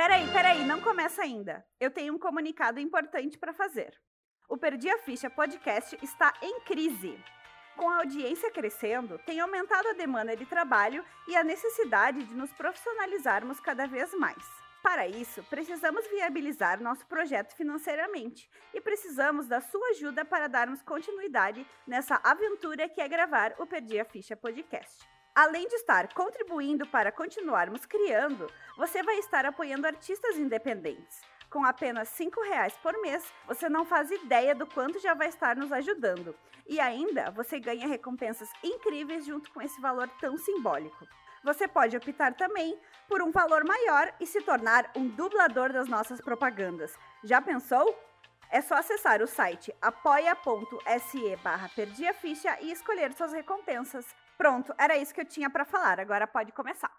Peraí, peraí, não começa ainda. Eu tenho um comunicado importante para fazer. O Perdi a Ficha podcast está em crise. Com a audiência crescendo, tem aumentado a demanda de trabalho e a necessidade de nos profissionalizarmos cada vez mais. Para isso, precisamos viabilizar nosso projeto financeiramente e precisamos da sua ajuda para darmos continuidade nessa aventura que é gravar o Perdi a Ficha podcast. Além de estar contribuindo para continuarmos criando, você vai estar apoiando artistas independentes. Com apenas R$ reais por mês, você não faz ideia do quanto já vai estar nos ajudando. E ainda, você ganha recompensas incríveis junto com esse valor tão simbólico. Você pode optar também por um valor maior e se tornar um dublador das nossas propagandas. Já pensou? É só acessar o site apoia.se barra e escolher suas recompensas. Pronto, era isso que eu tinha para falar. Agora pode começar.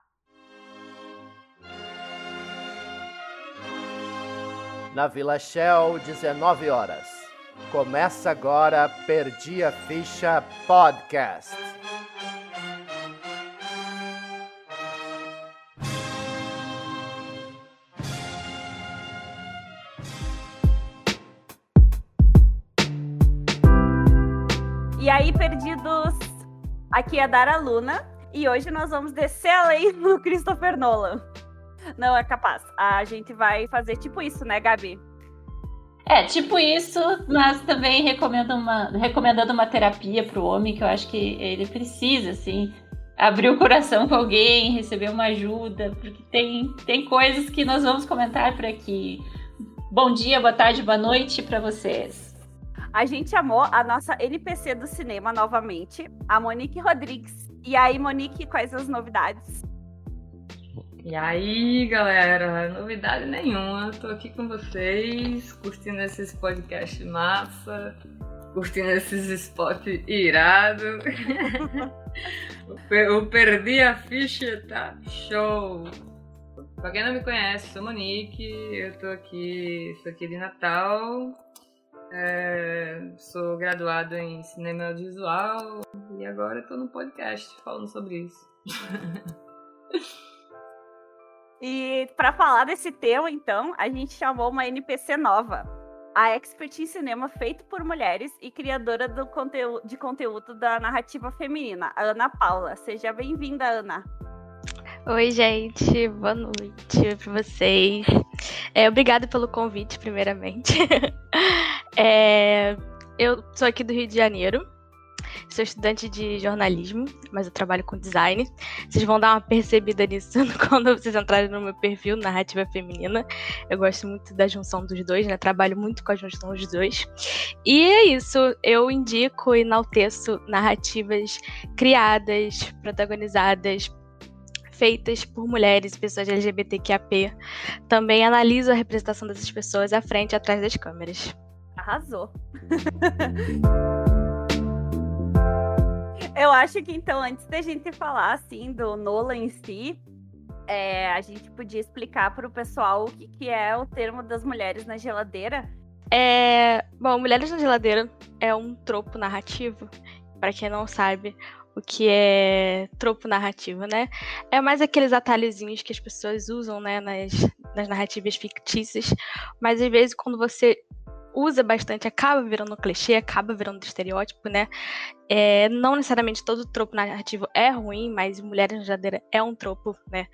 Na Vila Shell, 19 horas. Começa agora Perdi a Ficha Podcast. Aqui é a Dara Luna e hoje nós vamos descer a lei no Christopher Nolan. Não é capaz. A gente vai fazer tipo isso, né, Gabi? É, tipo isso, mas também recomendo uma, recomendando uma terapia para o homem, que eu acho que ele precisa, assim, abrir o coração com alguém, receber uma ajuda, porque tem, tem coisas que nós vamos comentar por aqui. Bom dia, boa tarde, boa noite para vocês. A gente chamou a nossa NPC do cinema novamente, a Monique Rodrigues. E aí, Monique, quais as novidades? E aí, galera, novidade nenhuma. Tô aqui com vocês, curtindo esses podcasts massa, curtindo esses spots irado. Eu perdi a ficha, tá show. Pra quem não me conhece, sou Monique, eu tô aqui, estou aqui de Natal, é, sou graduado em cinema audiovisual e agora estou no podcast falando sobre isso. e para falar desse tema, então, a gente chamou uma NPC nova, a expert em cinema feito por mulheres e criadora do conteúdo, de conteúdo da narrativa feminina, a Ana Paula. Seja bem-vinda, Ana. Oi, gente, boa noite para vocês. É, obrigada pelo convite, primeiramente. é, eu sou aqui do Rio de Janeiro, sou estudante de jornalismo, mas eu trabalho com design. Vocês vão dar uma percebida nisso quando vocês entrarem no meu perfil, Narrativa Feminina. Eu gosto muito da junção dos dois, né? Trabalho muito com a junção dos dois. E é isso, eu indico e enalteço narrativas criadas, protagonizadas feitas por mulheres e pessoas LGBTQAP. Também analiso a representação dessas pessoas à frente e atrás das câmeras. Arrasou. Eu acho que então, antes da gente falar assim do Nolan em si, é, a gente podia explicar para o pessoal o que, que é o termo das mulheres na geladeira. É, bom, Mulheres na Geladeira é um tropo narrativo. Para quem não sabe, o que é tropo narrativo, né? É mais aqueles atalhozinhos que as pessoas usam, né, nas, nas narrativas fictícias, mas às vezes quando você usa bastante, acaba virando clichê, acaba virando estereótipo, né? É, não necessariamente todo tropo narrativo é ruim, mas Mulheres na Jadeira é um tropo, né?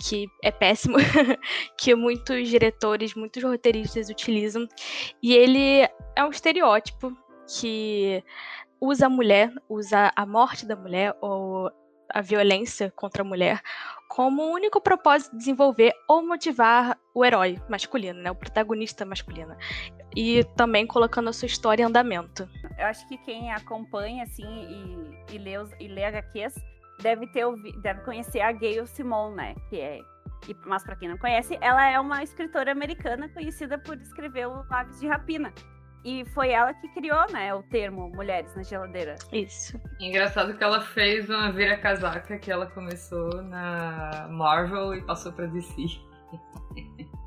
Que é péssimo, que muitos diretores, muitos roteiristas utilizam. E ele é um estereótipo que usa a mulher, usa a morte da mulher ou a violência contra a mulher como o único propósito de desenvolver ou motivar o herói masculino, né, o protagonista masculino. E também colocando a sua história em andamento. Eu acho que quem acompanha assim e, e, lê, os, e lê HQs deve ter deve conhecer a Gayle Simone, né, que é mas para quem não conhece, ela é uma escritora americana conhecida por escrever o Aves de Rapina. E foi ela que criou, né, o termo mulheres na geladeira. Isso. Engraçado que ela fez uma vira-casaca que ela começou na Marvel e passou pra DC.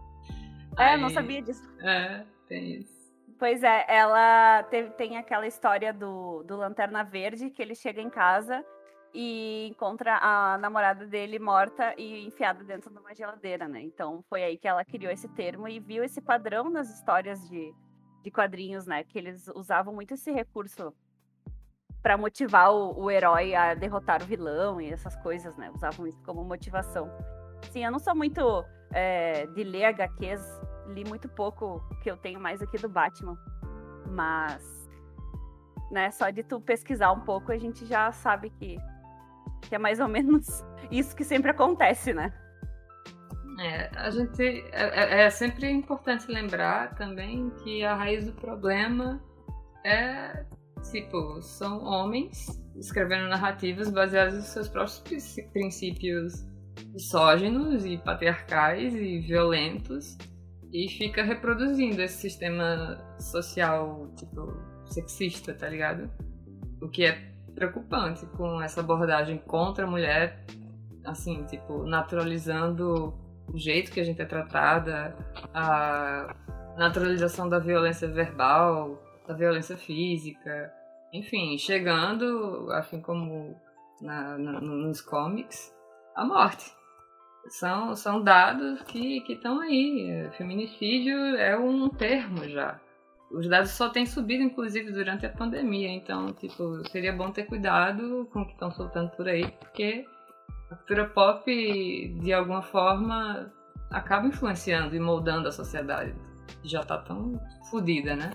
É, Aí... não sabia disso. É, tem isso. Pois é, ela teve, tem aquela história do, do Lanterna Verde, que ele chega em casa e encontra a namorada dele morta e enfiada dentro de uma geladeira, né? Então foi aí que ela criou esse termo e viu esse padrão nas histórias de, de quadrinhos, né? Que eles usavam muito esse recurso para motivar o, o, herói a derrotar o vilão e essas coisas, né? Usavam isso como motivação. Sim, eu não sou muito é, de ler HQs, li muito pouco, que eu tenho mais aqui do Batman. Mas, né, só de tu pesquisar um pouco, a gente já sabe que que é mais ou menos isso que sempre acontece, né? É, a gente é, é, é sempre importante lembrar também que a raiz do problema é tipo são homens escrevendo narrativas baseadas nos seus próprios princípios misóginos e patriarcais e violentos e fica reproduzindo esse sistema social tipo sexista, tá ligado? O que é preocupante com essa abordagem contra a mulher, assim, tipo, naturalizando o jeito que a gente é tratada, a naturalização da violência verbal, da violência física, enfim, chegando, assim como na, na, nos comics, a morte. São, são dados que estão aí. Feminicídio é um termo já os dados só têm subido, inclusive, durante a pandemia. Então, tipo, seria bom ter cuidado com o que estão soltando por aí, porque a cultura pop, de alguma forma, acaba influenciando e moldando a sociedade. Já tá tão fodida, né?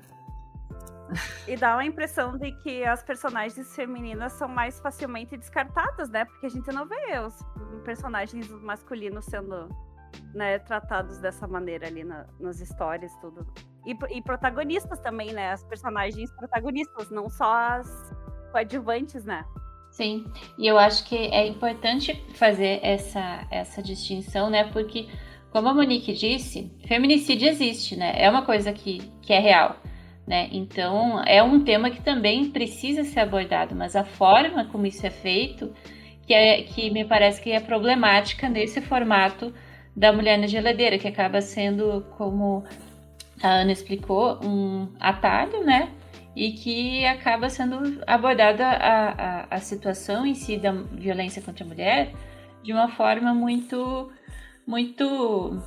E dá uma impressão de que as personagens femininas são mais facilmente descartadas, né? Porque a gente não vê os personagens masculinos sendo né, tratados dessa maneira ali na, nas histórias, tudo. E, e, protagonistas também, né? As personagens protagonistas, não só as coadjuvantes, né? Sim, e eu acho que é importante fazer essa, essa distinção, né? Porque, como a Monique disse, feminicídio existe, né? É uma coisa que, que é real. Né? Então, é um tema que também precisa ser abordado, mas a forma como isso é feito que, é, que me parece que é problemática nesse formato da mulher na geladeira, que acaba sendo, como a Ana explicou, um atalho, né? E que acaba sendo abordada a, a, a situação em si da violência contra a mulher de uma forma muito, muito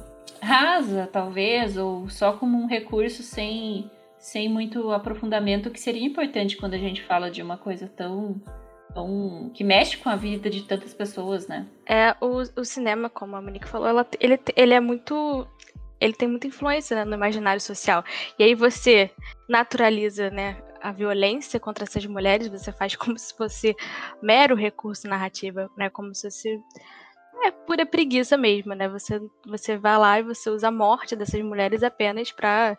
rasa, talvez, ou só como um recurso sem, sem muito aprofundamento, que seria importante quando a gente fala de uma coisa tão tão, que mexe com a vida de tantas pessoas, né? É, o, o cinema, como a Monique falou, ela, ele, ele é muito. Ele tem muita influência né, no imaginário social. E aí você naturaliza, né, a violência contra essas mulheres, você faz como se fosse mero recurso narrativa, né? Como se fosse é pura preguiça mesmo, né? Você, você vai lá e você usa a morte dessas mulheres apenas para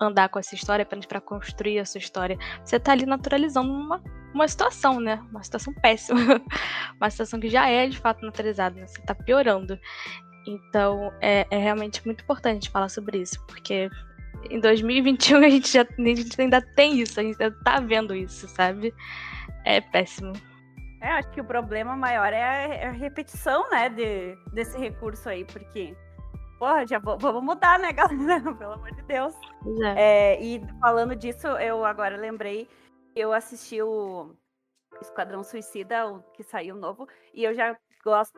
andar com essa história, apenas para construir essa história. Você tá ali naturalizando uma, uma situação, né? Uma situação péssima. uma situação que já é de fato naturalizada, né? Você tá piorando. Então, é, é realmente muito importante falar sobre isso, porque em 2021 a gente, já, a gente ainda tem isso, a gente ainda tá vendo isso, sabe? É péssimo. É, acho que o problema maior é a, é repetição, né, de, desse recurso aí, porque porra, já vamos mudar, né, galera? Pelo amor de Deus. É. É, e falando disso, eu agora lembrei, eu assisti o Esquadrão Suicida, o que saiu novo, e eu já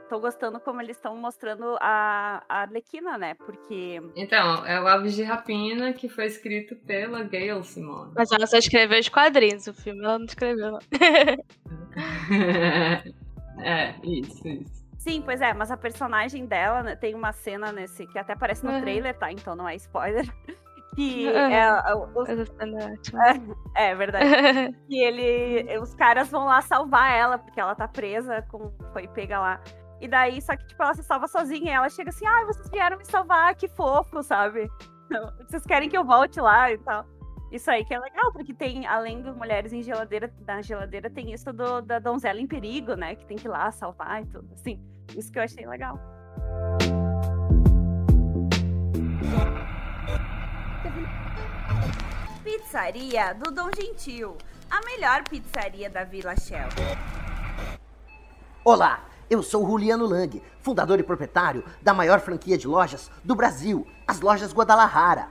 tô gostando como eles estão mostrando a, a Arlequina, né? Porque. Então, é o Aves de Rapina, que foi escrito pela Gail Simone. Mas ela só escreveu os quadrinhos, o filme ela não escreveu, não. é, isso, isso. Sim, pois é, mas a personagem dela né, tem uma cena nesse que até aparece no uhum. trailer, tá? Então não é spoiler. Que uhum. é, os... é, é, verdade. que ele. Os caras vão lá salvar ela, porque ela tá presa, com, foi pega lá. E daí, só que, tipo, ela se salva sozinha e ela chega assim, ah, vocês vieram me salvar, que fofo, sabe? Vocês querem que eu volte lá e tal. Isso aí que é legal, porque tem, além das mulheres em geladeira, na geladeira, tem isso do, da donzela em perigo, né? Que tem que ir lá salvar e tudo, assim. Isso que eu achei legal. Pizzaria do Dom Gentil, a melhor pizzaria da Vila Shell. Olá, eu sou Juliano Lang, fundador e proprietário da maior franquia de lojas do Brasil, as lojas Guadalajara.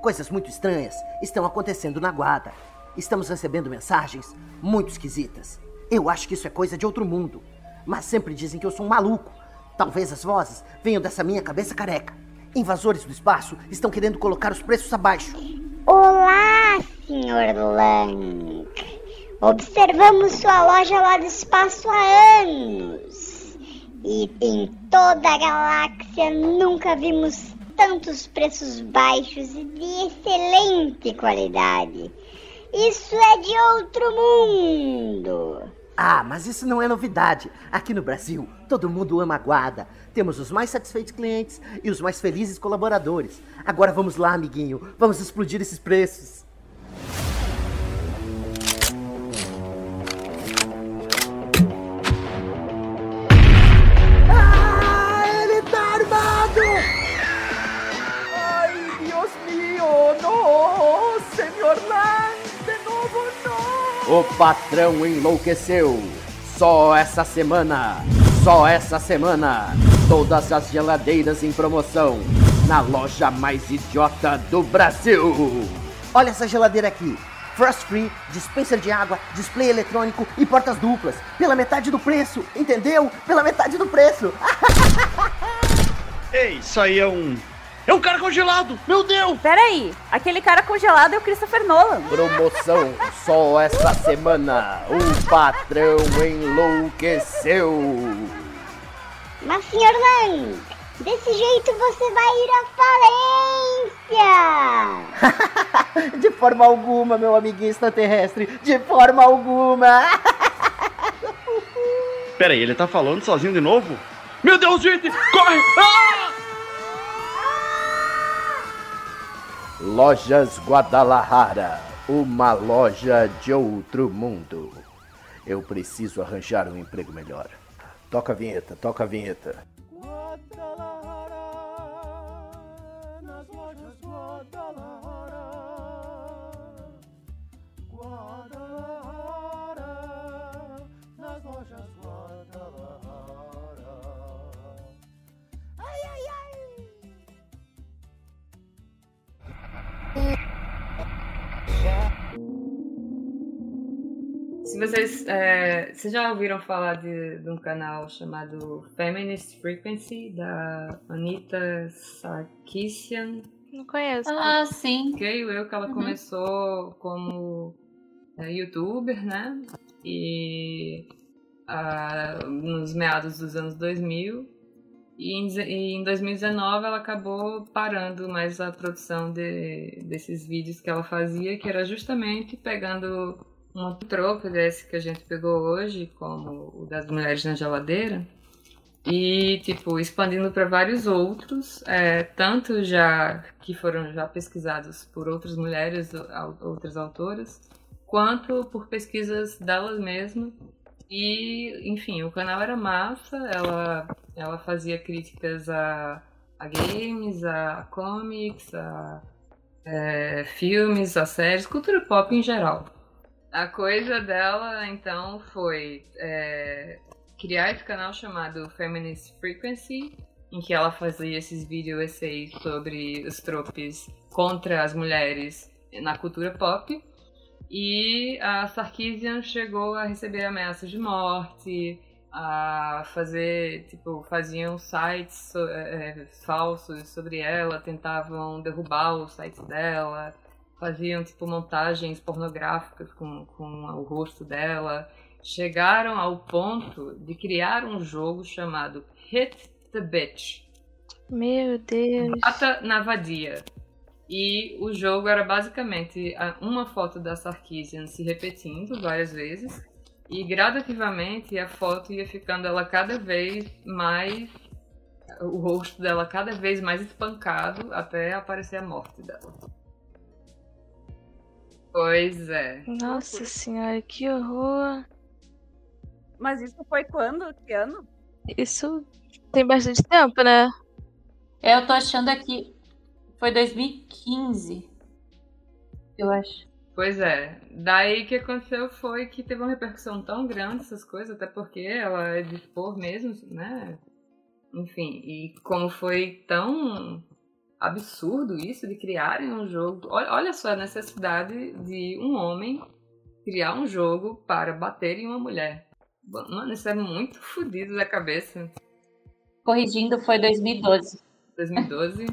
Coisas muito estranhas estão acontecendo na Guada. Estamos recebendo mensagens muito esquisitas. Eu acho que isso é coisa de outro mundo. Mas sempre dizem que eu sou um maluco. Talvez as vozes venham dessa minha cabeça careca. Invasores do espaço estão querendo colocar os preços abaixo. Olá, Sr. Lang. Observamos sua loja lá do espaço há anos. E em toda a galáxia nunca vimos tantos preços baixos e de excelente qualidade. Isso é de outro mundo. Ah, mas isso não é novidade. Aqui no Brasil, todo mundo ama a guarda. Temos os mais satisfeitos clientes e os mais felizes colaboradores. Agora vamos lá, amiguinho. Vamos explodir esses preços. Ah, ele tá armado! Ai, Deus mío, no, senhor Lang, de novo não. O patrão enlouqueceu. Só essa semana, só essa semana, todas as geladeiras em promoção na loja mais idiota do Brasil. Olha essa geladeira aqui. Frost Free, dispenser de água, display eletrônico e portas duplas. Pela metade do preço, entendeu? Pela metade do preço. Ei, isso aí é um. É um cara congelado! Meu Deus! Peraí, aquele cara congelado é o Christopher Nolan. Promoção só essa semana. O patrão enlouqueceu. Mas, Sr. Lang, desse jeito você vai ir à falência. De forma alguma, meu amiguinho extraterrestre. De forma alguma. Pera aí, ele tá falando sozinho de novo? Meu Deus, gente! Corre! Ah! Lojas Guadalajara, uma loja de outro mundo. Eu preciso arranjar um emprego melhor. Toca a vinheta, toca a vinheta. Se vocês, é, vocês já ouviram falar de, de um canal chamado Feminist Frequency, da Anita Sarkeesian? Não conheço. Ah, sim. Creio eu que ela Uhum. começou como é, youtuber, né? E ah, nos meados dos anos 2000. E em, e em 2019 ela acabou parando mais a produção de, desses vídeos que ela fazia, que era justamente pegando um troco desse que a gente pegou hoje, como o das mulheres na geladeira, e tipo expandindo para vários outros, é, tanto já que foram já pesquisados por outras mulheres, outras autoras, quanto por pesquisas delas mesmas. E, enfim, o canal era massa, ela, ela fazia críticas a, a games, a comics, a é, filmes, a séries, cultura pop em geral. A coisa dela, então, foi é, criar esse canal chamado Feminist Frequency, em que ela fazia esses vídeo essays sobre os tropes contra as mulheres na cultura pop. E a Sarkeesian chegou a receber ameaças de morte, a fazer, tipo, faziam sites so- é, falsos sobre ela, tentavam derrubar os sites dela, faziam, tipo, montagens pornográficas com, com o rosto dela. Chegaram ao ponto de criar um jogo chamado Hit the Bitch. Meu Deus. Bata na vadia. E o jogo era basicamente a- uma foto da Sarkeesian se repetindo várias vezes. E gradativamente a foto ia ficando ela cada vez mais. O rosto dela cada vez mais espancado até aparecer a morte dela. Pois é. Nossa senhora, que horror. Mas isso foi quando? Que ano? Isso tem bastante tempo, né? Eu tô achando aqui. Foi 2015. Eu acho. Pois é. Daí o que aconteceu foi que teve uma repercussão tão grande essas coisas, até porque ela é de expor mesmo, né? Enfim, e como foi tão absurdo isso de criarem um jogo. Olha só a necessidade de um homem criar um jogo para bater em uma mulher. Mano, isso é muito fodido da cabeça. Corrigindo, foi 2012. 2012?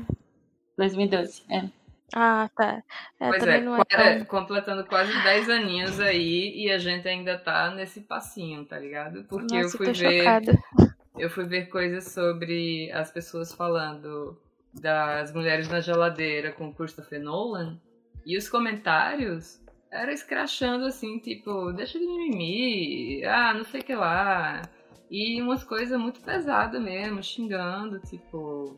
2012, é. Ah, tá. É, pois também é, não é é, tão... completando quase 10 aninhos aí e a gente ainda tá nesse passinho, tá ligado? Porque Nossa, eu fui tô ver. chocada. Eu fui ver coisas sobre as pessoas falando das mulheres na geladeira com o Christopher Nolan e os comentários era escrachando assim, tipo, deixa de mimimi, ah, não sei o que lá. E umas coisas muito pesadas mesmo, xingando, tipo,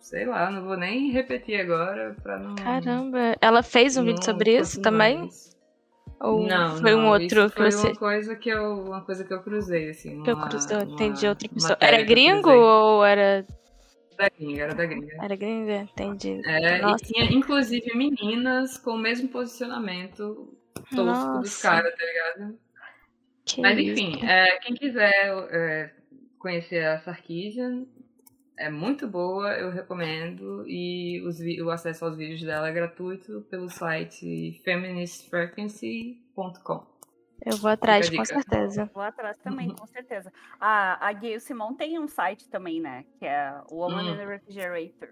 sei lá, não vou nem repetir agora pra não. Caramba, ela fez um vídeo sobre isso também? Ou não, foi um não, outro isso que foi você uma coisa que eu, uma coisa que eu cruzei assim, que eu uma- uma Entendi outra pessoa. Era gringo cruzei. ou era. Da gringa, era da gringa. Era gringa? Entendi. É, Nossa. e tinha inclusive meninas com o mesmo posicionamento tosco dos caras, tá ligado? Que Mas enfim, é, quem quiser é, conhecer a Sarkeesian, é muito boa, eu recomendo. E os o acesso aos vídeos dela é gratuito pelo site feministfrequency.com. Eu vou atrás, com certeza. Vou atrás também, com certeza. A, a Gayle Simon tem um site também, né? Que é o Woman Hum. in the Refrigerator.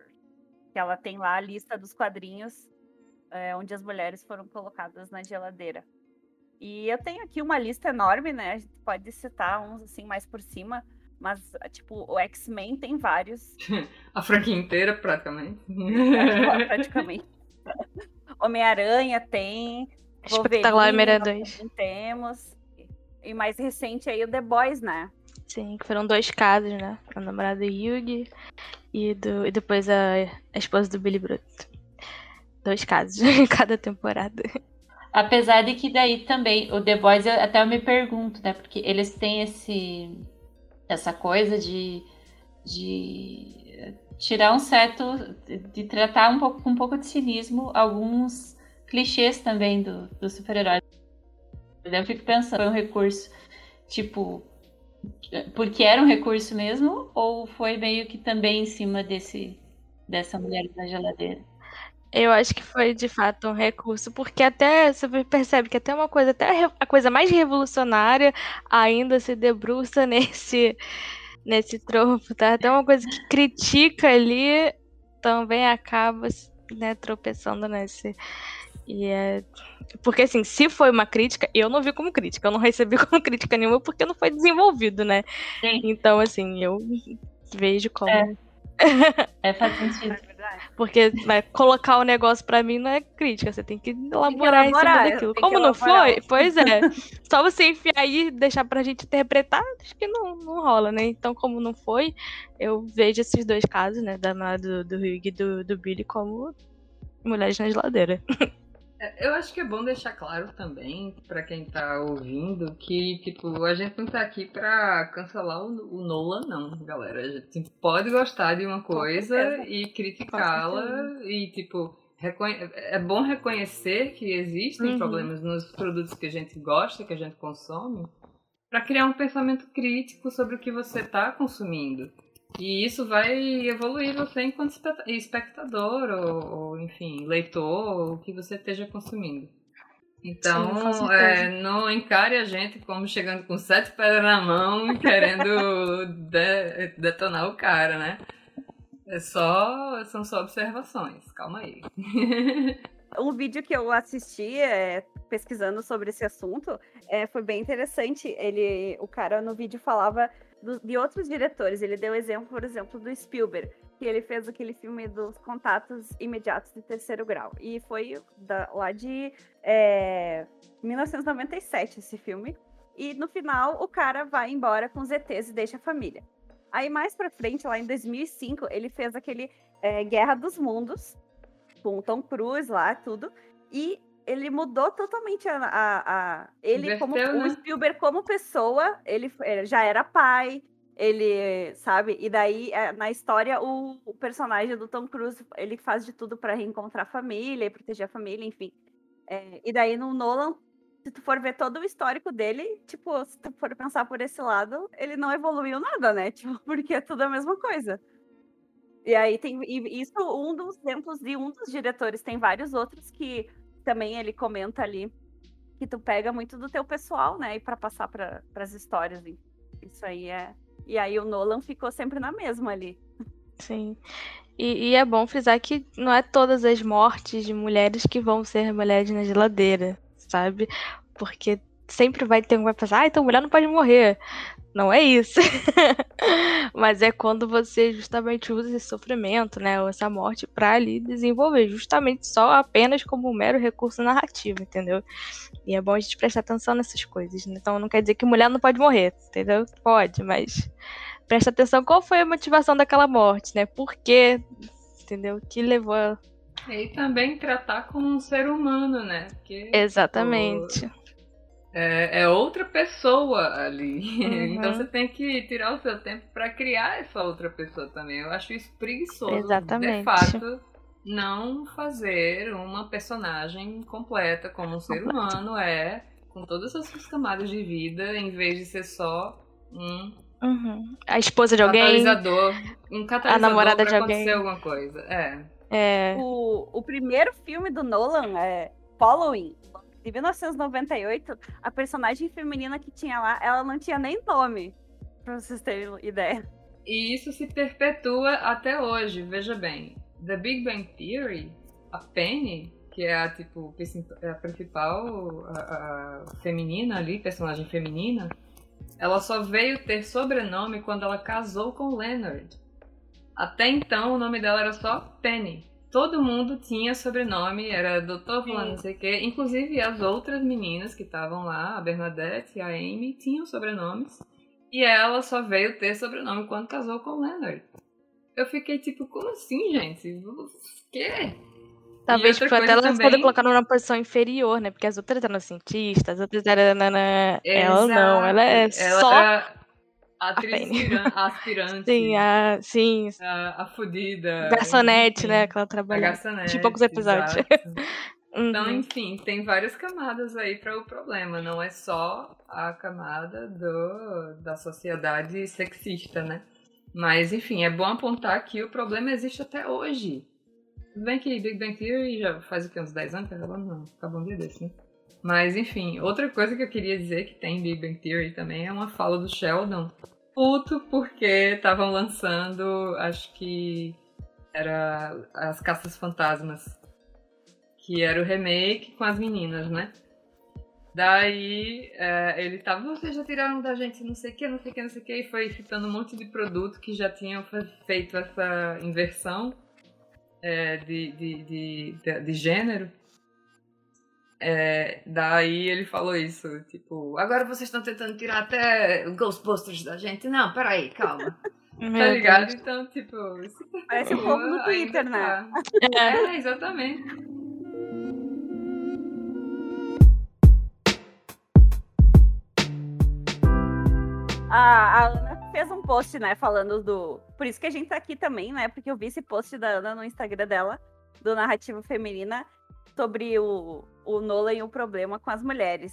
Que ela tem lá a lista dos quadrinhos é, onde as mulheres foram colocadas na geladeira. E eu tenho aqui uma lista enorme, né? A gente pode citar uns assim mais por cima. Mas, tipo, o X-Men tem vários, A franquia inteira, praticamente. praticamente. Homem-Aranha tem. Espetacular Wolverine, Homem-Aranha nós 2. também temos. E mais recente aí o The Boys, né? Sim, que foram dois casos, né? O namorado do Yugi e, do, e depois a, a esposa do Billy Bruto. Dois casos em cada temporada. Apesar de que daí também, o The Boys, eu- até eu me pergunto, né? Porque eles têm esse, essa coisa de, de tirar um certo. de tratar um pouco, com um pouco de cinismo alguns clichês também do, do super-herói. Eu fico pensando, foi um recurso, tipo, porque era um recurso mesmo, ou foi meio que também em cima desse dessa mulher na geladeira? Eu acho que foi de fato um recurso, porque até você percebe que até uma coisa, até a coisa mais revolucionária ainda se debruça nesse, nesse tropo, tá? Até uma coisa que critica ali também acaba né, tropeçando nesse. E é. Porque assim, se foi uma crítica, eu não vi como crítica, eu não recebi como crítica nenhuma porque não foi desenvolvido, né? Sim. Então, assim, eu vejo como. É. É, faz sentido. É verdade. Porque vai colocar o negócio pra mim não é crítica, você tem que elaborar, em elaborar, cima daquilo. tem que Como não foi, pois é. Só você enfiar aí e deixar pra gente interpretar, acho que não, não rola, né? Então, como não foi, eu vejo esses dois casos, né? Da do, do Hugh e do, do Billy como mulheres na geladeira. É, Eu acho que é bom deixar claro também, pra quem tá ouvindo, que, tipo, a gente não tá aqui pra cancelar o, o Nolan, não, galera. A gente pode gostar de uma coisa e criticá-la e, tipo, reconhe- é bom reconhecer que existem Uhum. problemas nos produtos que a gente gosta, que a gente consome, pra criar um pensamento crítico sobre o que você tá consumindo. E isso vai evoluir você enquanto espe- espectador, ou, ou, enfim, leitor, ou o que você esteja consumindo. Então, Sim, é, não encare a gente como chegando com sete pedras na mão e querendo de- detonar o cara, né? É só, são só observações, calma aí. Um vídeo que eu assisti é, pesquisando sobre esse assunto é, foi bem interessante. Ele, o cara no vídeo falava do- de outros diretores. Ele deu exemplo, por exemplo, do Spielberg, que ele fez aquele filme dos contatos imediatos de terceiro grau. E foi da- lá de é, 1997 esse filme. E no final o cara vai embora com os ETs e deixa a família. Aí mais pra frente, lá em 2005, ele fez aquele é, Guerra dos Mundos, com o Tom Cruise lá, tudo. E ele mudou totalmente a. a- a- ele, como o né? Spielberg, como pessoa, ele, já era pai, ele, sabe? E daí, é, na história, o, o personagem do Tom Cruise, ele faz de tudo para reencontrar a família e proteger a família, enfim. É, e daí, no Nolan, se tu for ver todo o histórico dele, tipo, se tu for pensar por esse lado, ele não evoluiu nada, né? Tipo, porque é tudo a mesma coisa. E aí tem e isso um dos exemplos de um dos diretores, tem vários outros que também ele comenta ali que tu pega muito do teu pessoal, né? E para passar para as histórias. Isso aí é. E aí o Nolan ficou sempre na mesma ali. Sim. E, e, é bom frisar que não é todas as mortes de mulheres que vão ser mulheres na geladeira, sabe? Porque sempre vai ter um que vai pensar, ah, então mulher não pode morrer. Não é isso. Mas é quando você justamente usa esse sofrimento, né, ou essa morte para ali desenvolver, justamente só apenas como um mero recurso narrativo, entendeu? E é bom a gente prestar atenção nessas coisas. Né? Então não quer dizer que mulher não pode morrer, entendeu? Pode, mas presta atenção qual foi a motivação daquela morte, né? Por quê? Entendeu? Que levou a... E também tratar como um ser humano, né? Porque, Exatamente. Pô, é, é, outra pessoa ali. Uhum. Então você tem que tirar o seu tempo para criar essa outra pessoa também. Eu acho isso preguiçoso. Exatamente. De fato, não fazer uma personagem completa como um ser humano é, com todas as suas camadas de vida, em vez de ser só um Uhum. A esposa de alguém. Catalisador. Um catalisador a namorada pra de alguém. acontecer alguma coisa. É. É. O, o primeiro filme do Nolan é Following. De 1998, a personagem feminina que tinha lá, ela não tinha nem nome. Pra vocês terem ideia. E isso se perpetua até hoje, veja bem. The Big Bang Theory, a Penny, que é a, tipo, a principal a, a feminina ali, personagem feminina, ela só veio ter sobrenome quando ela casou com Leonard. Até então o nome dela era só Penny. Todo mundo tinha sobrenome, era doutor fulano, não sei o quê. Inclusive as outras meninas que estavam lá, a Bernadette e a Amy, tinham sobrenomes. E ela só veio ter sobrenome quando casou com Leonard. Eu fiquei tipo, como assim, gente? O quê? Talvez tipo, até elas também... colocar numa posição inferior, né? Porque as outras eram cientistas, as outras eram. Nana... Ela não, ela é ela só. Era atriz a aspirante. Sim, a, sim. A, a fudida. Garçonete, né? Que ela trabalha. A. De poucos episódios. Então, uhum. enfim, tem várias camadas aí para o problema. Não é só a camada do, da sociedade sexista, né? Mas, enfim, é bom apontar que o problema existe até hoje. Tudo bem que Big Bang Theory já faz o que, uns 10 anos? Acabou, não, acabou um dia desse, né? Mas, enfim, outra coisa que eu queria dizer que tem em Big Bang Theory também é uma fala do Sheldon. Puto porque estavam lançando, acho que era As Caças Fantasmas. Que era o remake com as meninas, né? Daí é, ele tava, vocês já tiraram da gente não sei o que, não sei o que, não sei o que, e foi citando um monte de produto que já tinham feito essa inversão é, de, de, de, de, gênero. É, daí ele falou isso, tipo, agora vocês estão tentando tirar até Ghostbusters da gente. Não, peraí, calma. tá ligado? Então, tipo, Parece um pouco no Twitter, né? Tá. É, exatamente. A, a Ana fez um post, né, falando do. Por isso que a gente tá aqui também, né? Porque eu vi esse post da Ana no Instagram dela, do Narrativa Feminina, sobre o, o Nolan e o problema com as mulheres.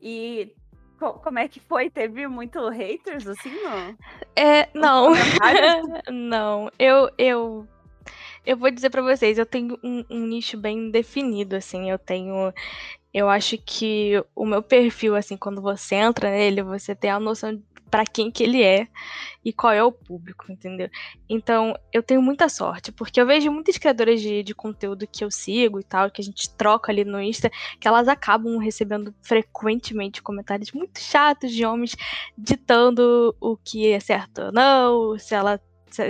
E co como é que foi? Teve muito haters, assim, não? É, não. não. Eu, eu eu vou dizer para vocês, eu tenho um, um, nicho bem definido, assim, eu tenho. Eu acho que o meu perfil, assim, quando você entra nele, você tem a noção para quem que ele é e qual é o público, entendeu? Então, eu tenho muita sorte, porque eu vejo muitas criadoras de, de conteúdo que eu sigo e tal, que a gente troca ali no Insta, que elas acabam recebendo frequentemente comentários muito chatos de homens ditando o que é certo ou não, se ela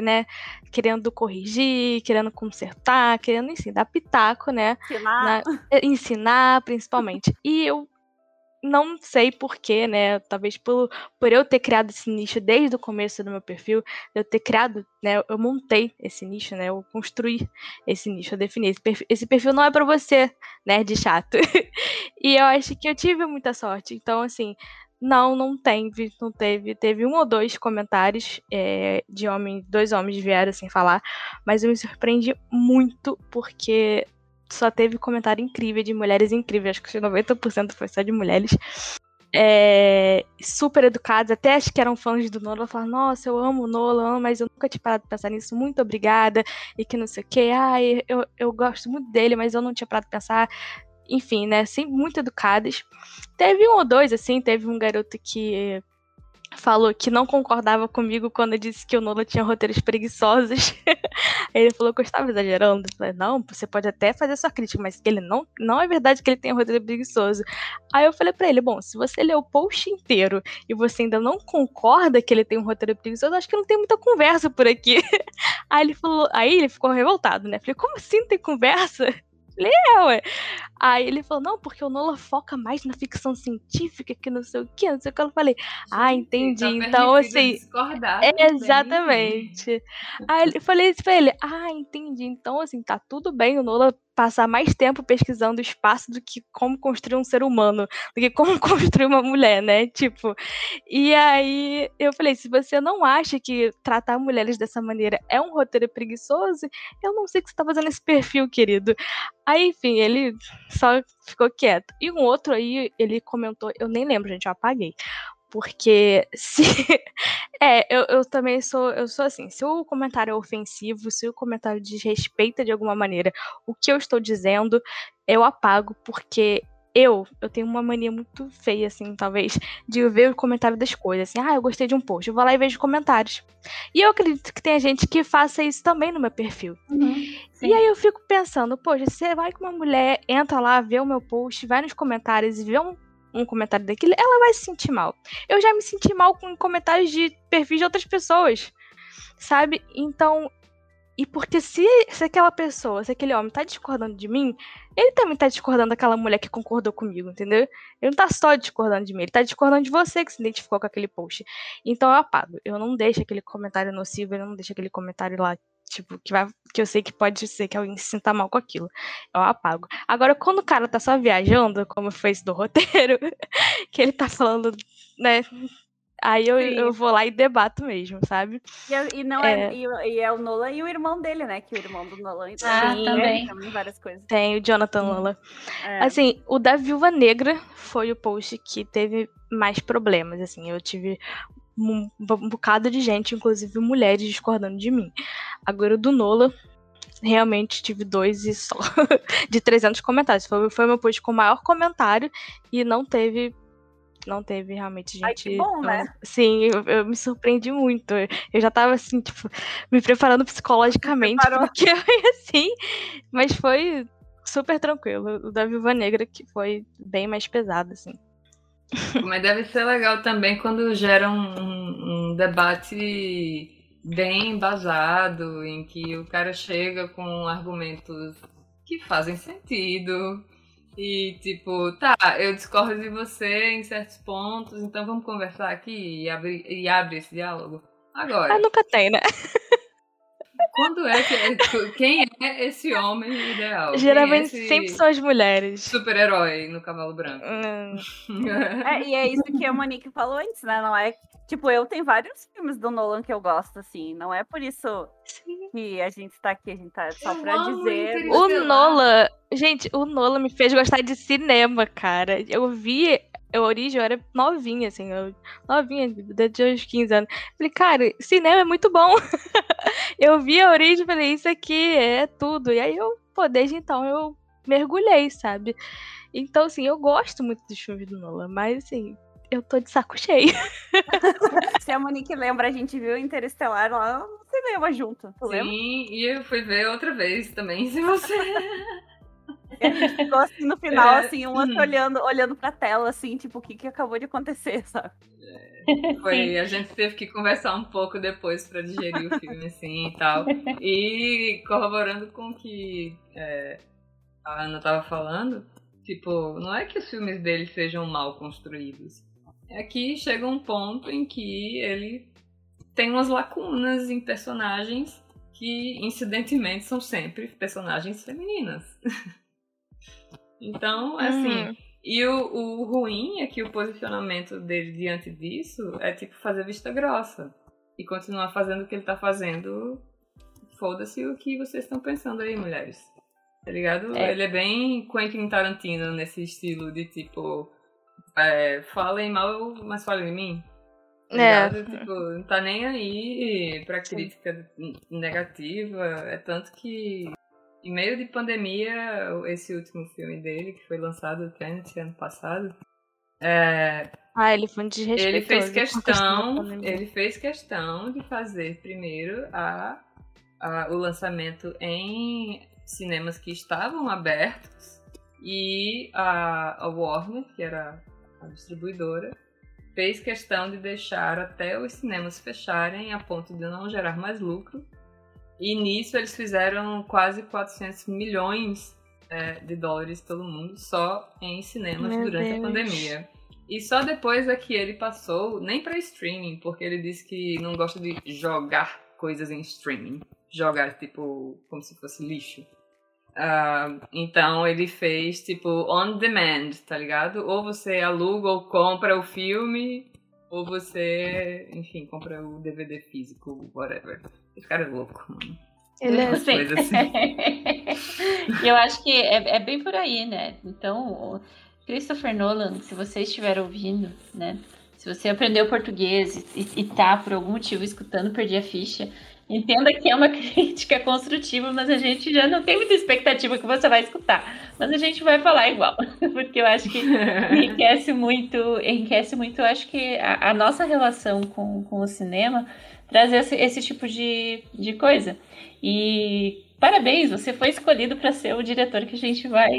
né, querendo corrigir, querendo consertar, querendo, enfim, dar pitaco, né? Ensinar. Na, ensinar, principalmente. E eu não sei porquê, né? Talvez por, por eu ter criado esse nicho desde o começo do meu perfil, eu ter criado, né? Eu montei esse nicho, né? Eu construí esse nicho, eu defini. Esse perfil, esse perfil não é para você, né? De chato. e eu acho que eu tive muita sorte. Então, assim, não, não teve, não teve. Teve um ou dois comentários é, de homens, dois homens vieram sem falar, mas eu me surpreendi muito porque só teve comentário incrível de mulheres incríveis, acho que 90% foi só de mulheres. É, super educadas, até acho que eram fãs do Nolan, falaram, nossa, eu amo o Nolan, mas eu nunca tinha parado de pensar nisso, muito obrigada, e que não sei o que, ai, eu, eu gosto muito dele, mas eu não tinha parado de pensar, enfim, né, sempre muito educadas. Teve um ou dois, assim, teve um garoto que falou que não concordava comigo quando eu disse que o Nola tinha roteiros preguiçosos. ele falou que eu estava exagerando. Eu falei, não, você pode até fazer sua crítica, mas ele não, não é verdade que ele tem um roteiro preguiçoso. Aí eu falei para ele, bom, se você lê o post inteiro e você ainda não concorda que ele tem um roteiro preguiçoso, acho que não tem muita conversa por aqui. aí ele falou, aí ele ficou revoltado, né? Falei, como assim tem conversa? Falei, é, ué. Aí ele falou, não, porque o Nola foca mais na ficção científica que não sei o que, não sei o que. Eu falei, ah, entendi. Tá então, assim. É, exatamente. Aí eu falei isso pra ele, ah, entendi. Então, assim, tá tudo bem o Nola passar mais tempo pesquisando o espaço do que como construir um ser humano, do que como construir uma mulher, né? Tipo, e aí eu falei, se você não acha que tratar mulheres dessa maneira é um roteiro preguiçoso, eu não sei que você tá fazendo esse perfil, querido. Aí, enfim, ele só ficou quieto. E um outro aí, ele comentou, eu nem lembro, gente, eu apaguei. Porque se. é, eu, eu também sou. Eu sou assim, se o comentário é ofensivo, se o comentário desrespeita de alguma maneira o que eu estou dizendo, eu apago, porque eu, eu tenho uma mania muito feia, assim, talvez, de ver o comentário das coisas. Assim, ah, eu gostei de um post, eu vou lá e vejo comentários. E eu acredito que tem gente que faça isso também no meu perfil. Uhum, e aí eu fico pensando, poxa, você vai com uma mulher, entra lá, vê o meu post, vai nos comentários e vê um um comentário daquilo, ela vai se sentir mal. Eu já me senti mal com comentários de perfis de outras pessoas, sabe? Então, e porque se, se aquela pessoa, se aquele homem tá discordando de mim, ele também tá discordando daquela mulher que concordou comigo, entendeu? Ele não tá só discordando de mim, ele tá discordando de você que se identificou com aquele post. Então eu apago. Eu não deixo aquele comentário nocivo, eu não deixo aquele comentário lá Tipo, que, vai, que eu sei que pode ser que alguém se sinta mal com aquilo. Eu apago. Agora, quando o cara tá só viajando, como foi esse do roteiro, que ele tá falando, né? Aí eu, eu vou lá e debato mesmo, sabe? E, é, e não é, é e, e, é o Nolan e o irmão dele, né? Que o irmão do Nolan ah, também. também várias coisas. Tem o Jonathan Nolan. É. Assim, o da Viúva Negra foi o post que teve mais problemas, assim. Eu tive um, um bocado de gente, inclusive mulheres, discordando de mim. Agora, o do Nola, realmente tive dois e só. de 300 comentários. Foi, foi meu post com o maior comentário e não teve. Não teve realmente gente. Ai, que bom, né? Sim, eu, eu, me surpreendi muito. Eu já tava assim, tipo, me preparando psicologicamente. Porque eu assim. Mas foi super tranquilo. O da Viúva Negra, que foi bem mais pesado, assim. Mas deve ser legal também quando gera um, um debate bem embasado, em que o cara chega com argumentos que fazem sentido. E tipo, tá, eu discordo de você em certos pontos, então vamos conversar aqui e abre, e abre esse diálogo. Agora. Ah, nunca tem, né? Quando é que. Quem é esse homem ideal? Geralmente é sempre são as mulheres. Super-herói no cavalo branco. Hum. é, e é isso que a Monique falou antes, né? Não é. Tipo, eu tenho vários filmes do Nolan que eu gosto, assim. Não é por isso Sim. que a gente tá aqui, a gente tá só eu pra dizer. O Nolan. Gente, o Nolan me fez gostar de cinema, cara. Eu vi eu, origem, eu era novinha, assim, eu, novinha, desde uns 15 anos. Falei, cara, cinema é muito bom. eu vi a origem e falei, isso aqui é tudo. E aí eu, pô, desde então eu mergulhei, sabe? Então, assim, eu gosto muito dos filmes do Nolan, mas assim, eu tô de saco cheio. Se a Monique lembra, a gente viu Interestelar lá no cinema junto. Tu Sim, lembra? e eu fui ver outra vez também, se você. E a gente ficou assim no final, é, assim, um outro olhando, olhando pra tela, assim, tipo, o que, que acabou de acontecer, sabe? É, foi, a gente teve que conversar um pouco depois pra digerir o filme, assim, e tal. E corroborando com o que é, a Ana tava falando, tipo, não é que os filmes dele sejam mal construídos. É que chega um ponto em que ele tem umas lacunas em personagens que, incidentemente, são sempre personagens femininas. Então, assim. Uhum. E o, o ruim é que o posicionamento dele diante disso é tipo fazer vista grossa. E continuar fazendo o que ele tá fazendo. Foda-se o que vocês estão pensando aí, mulheres. Tá ligado? É. Ele é bem Quentin Tarantino nesse estilo de tipo. É, falem mal, mas falem em mim. Tá é. Tipo, não tá nem aí pra crítica negativa. É tanto que em meio de pandemia, esse último filme dele, que foi lançado até ano passado, é, ah, ele foi desrespeitoso. Ele fez questão, ele fez questão de fazer primeiro a, a, o lançamento em cinemas que estavam abertos e a, a Warner, que era a distribuidora, fez questão de deixar até os cinemas fecharem a ponto de não gerar mais lucro e nisso eles fizeram quase 400 milhões é, de dólares pelo mundo só em cinemas Meu durante Deus. a pandemia. E só depois é que ele passou nem para streaming, porque ele disse que não gosta de jogar coisas em streaming. Jogar, tipo, como se fosse lixo. Uh, então ele fez, tipo, on demand, tá ligado? Ou você aluga ou compra o filme, ou você, enfim, compra o DVD físico, whatever. Esse cara é louco, mano. Ele é assim. assim. Eu acho que é, é, bem por aí, né? Então, Christopher Nolan, se você estiver ouvindo, né? Se você aprendeu português e, e tá por algum motivo escutando Perdi a Ficha, entenda que é uma crítica construtiva, mas a gente já não tem muita expectativa que você vai escutar. Mas a gente vai falar igual, porque eu acho que enriquece muito, enriquece muito, eu acho que a, a nossa relação com, com o cinema trazer esse, esse tipo de, de coisa. E parabéns, você foi escolhido para ser o diretor que a gente vai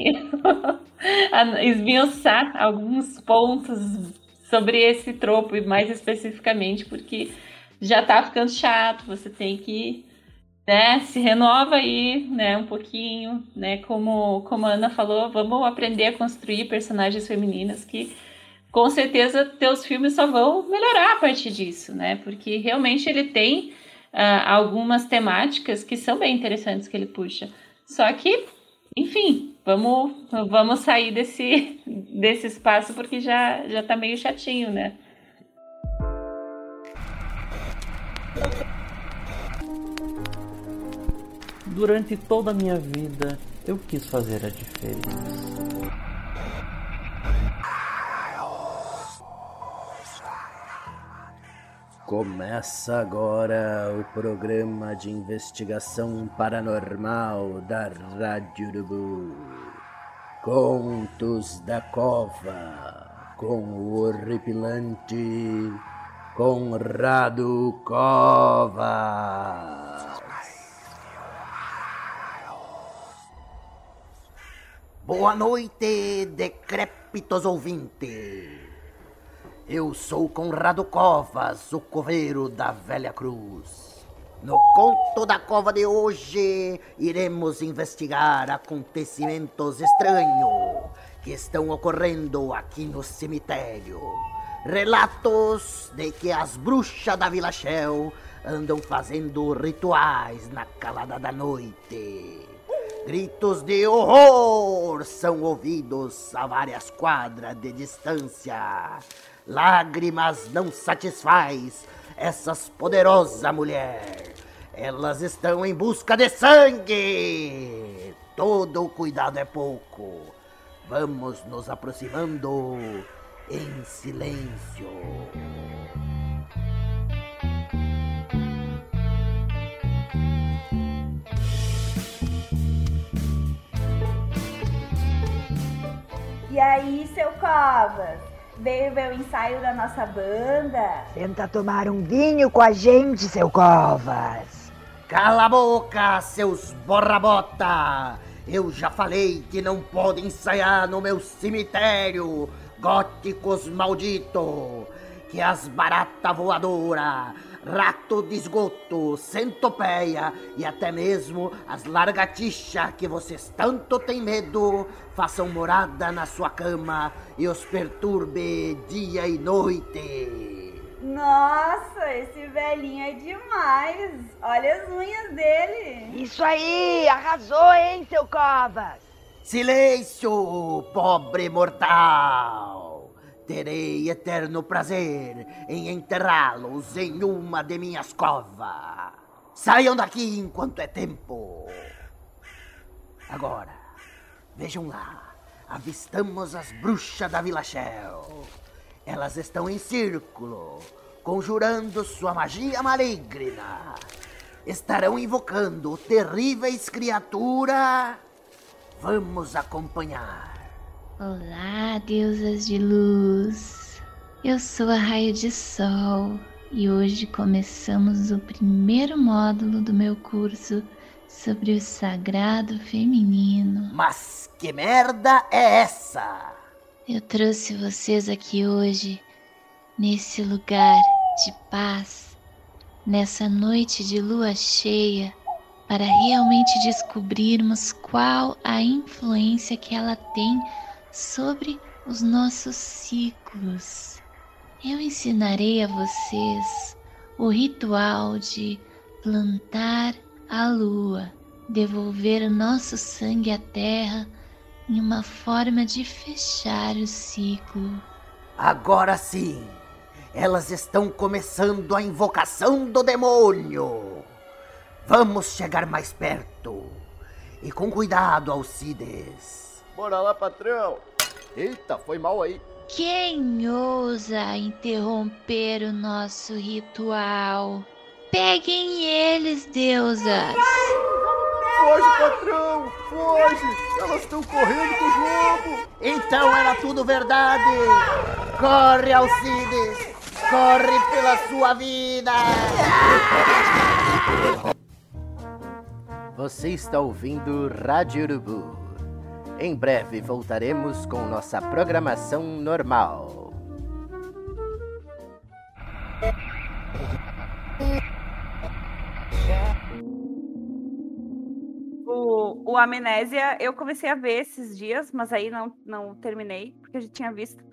esmiuçar alguns pontos sobre esse tropo, e mais especificamente, porque já tá ficando chato, você tem que né, se renova aí, né, um pouquinho, né, como, como a Ana falou, vamos aprender a construir personagens femininas que com certeza teus filmes só vão melhorar a partir disso, né? Porque realmente ele tem uh, algumas temáticas que são bem interessantes que ele puxa. Só que, enfim, vamos, vamos sair desse, desse espaço porque já, já tá meio chatinho, né? Durante toda a minha vida, eu quis fazer a diferença. Começa agora o programa de investigação paranormal da Rádio Urubu. Contos da Cova, com o horripilante Conrado Cova. Boa noite, decrépitos ouvintes. Eu sou Conrado Covas, o coveiro da Velha Cruz. No conto da cova de hoje, iremos investigar acontecimentos estranhos que estão ocorrendo aqui no cemitério. Relatos de que as bruxas da Vila Shell andam fazendo rituais na calada da noite. Gritos de horror são ouvidos a várias quadras de distância Lágrimas não satisfaz essas poderosa mulher. Elas estão em busca de sangue. Todo o cuidado é pouco. Vamos nos aproximando em silêncio. E aí, seu Covas? Veio ver o ensaio da nossa banda. Tenta tomar um vinho com a gente, seu Covas. Cala a boca, seus borrabota! Eu já falei que não pode ensaiar no meu cemitério, góticos maldito! Que as barata voadora, rato de esgoto, centopeia e até mesmo as largatixas que vocês tanto têm medo façam morada na sua cama e os perturbe dia e noite. Nossa, esse velhinho é demais. Olha as unhas dele. Isso aí, arrasou, hein, seu Covas? Silêncio, pobre mortal terei eterno prazer em enterrá-los em uma de minhas covas. Saiam daqui enquanto é tempo. Agora, vejam lá. Avistamos as bruxas da Vila Shell. Elas estão em círculo, conjurando sua magia maligna. estarão invocando terríveis criaturas. Vamos acompanhar. Olá, deusas de luz. Eu sou a Raio de Sol e hoje começamos o primeiro módulo do meu curso sobre o sagrado feminino. Mas que merda é essa? Eu trouxe vocês aqui hoje, nesse lugar de paz, nessa noite de lua cheia, para realmente descobrirmos qual a influência que ela tem sobre os nossos ciclos. Eu ensinarei a vocês o ritual de plantar a lua, devolver o nosso sangue à terra em uma forma de fechar o ciclo. Agora sim, elas estão começando a invocação do demônio. Vamos chegar mais perto. E com cuidado, Alcides. Bora lá, patrão. Eita, foi mal aí. Quem ousa interromper o nosso ritual? Peguem eles, deusas! Foge, patrão! Foge! Elas estão correndo com lobos! Então era tudo verdade! Corre, Alcides! Corre pela sua vida! Você está ouvindo Rádio Urubu. Em breve voltaremos com nossa programação normal. Amnésia eu comecei a ver esses dias, mas aí não, não terminei, porque eu já tinha visto.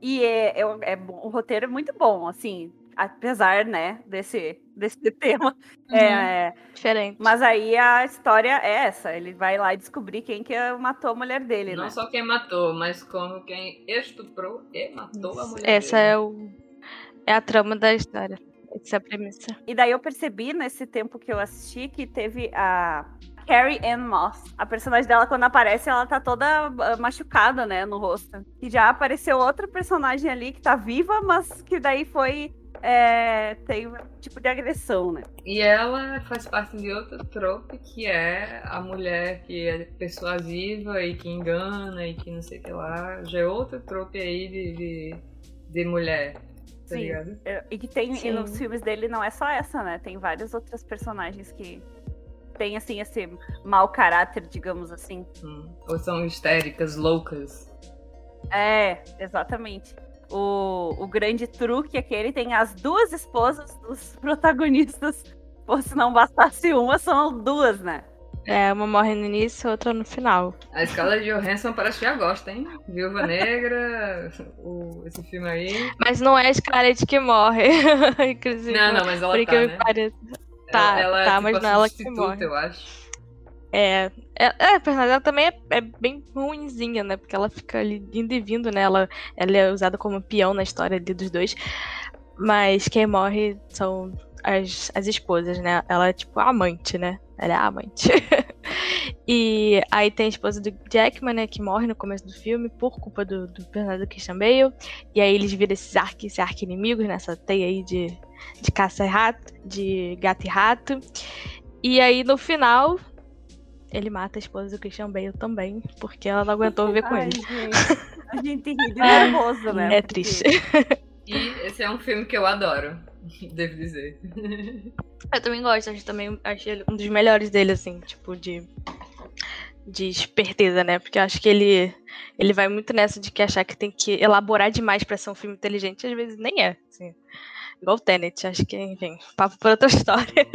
E é, é, é bom- o roteiro é muito bom, assim, apesar, né, desse, desse tema. É, Diferente. mas aí a história é essa, ele vai lá e descobrir quem que matou a mulher dele, Não né? só quem matou, mas como quem estuprou e matou a mulher. Essa dele. é o é a trama da história. Essa é a premissa. E daí eu percebi nesse tempo que eu assisti que teve a Carrie Ann Moss. A personagem dela, quando aparece, ela tá toda ah, machucada, né, no rosto. E já apareceu outra personagem ali que tá viva, mas que daí foi. É, tem um tipo de agressão, né? E ela faz parte de outra trope que é a mulher que é persuasiva e que engana e que não sei o que lá. Já é outra trope aí de, de, de mulher, tá Sim. ligado? E que tem, e nos filmes dele não é só essa, né? Tem várias outras personagens que tem, assim, esse mau caráter, digamos assim. Hum. Ou são histéricas, loucas. É, exatamente. O, o grande truque é que ele tem as duas esposas dos protagonistas. Pô, se não bastasse uma, são duas, né? É, uma morre no início, outra no final. A escala de Johansson parece que já gosta, hein? Viúva Negra, o, esse filme aí. Mas não é a Scarlett que morre. Inclusive. Não, não, mas ela por tá, né? Tá, ela, ela tá, é mas tipo não é ela que morre. eu acho. É, é, é, a personagem dela também é, é bem ruinzinha, né? Porque ela fica ali indo e vindo, né? Ela, ela é usada como peão na história ali dos dois. Mas quem morre são as, as esposas, né? Ela é tipo a amante, né? Ela é a amante. e aí tem a esposa do Jackman, né? Que morre no começo do filme por culpa do, do personagem do Christian Bale. E aí eles viram esses arqui, esse arqui-inimigos nessa teia aí de, de caça e rato, de gato e rato. E aí no final, ele mata a esposa do Christian Bale também, porque ela não aguentou viver com Ai, ele. gente, a gente ri de nervoso, né? É Porque- triste. E esse é um filme que eu adoro, devo dizer. Eu também gosto, acho também achei ele um dos melhores dele, assim, tipo, de. De esperteza, né? Porque eu acho que ele ele vai muito nessa de que achar que tem que elaborar demais pra ser um filme inteligente, às vezes nem é. Assim. Igual Tenet, acho que, enfim, papo pra outra história.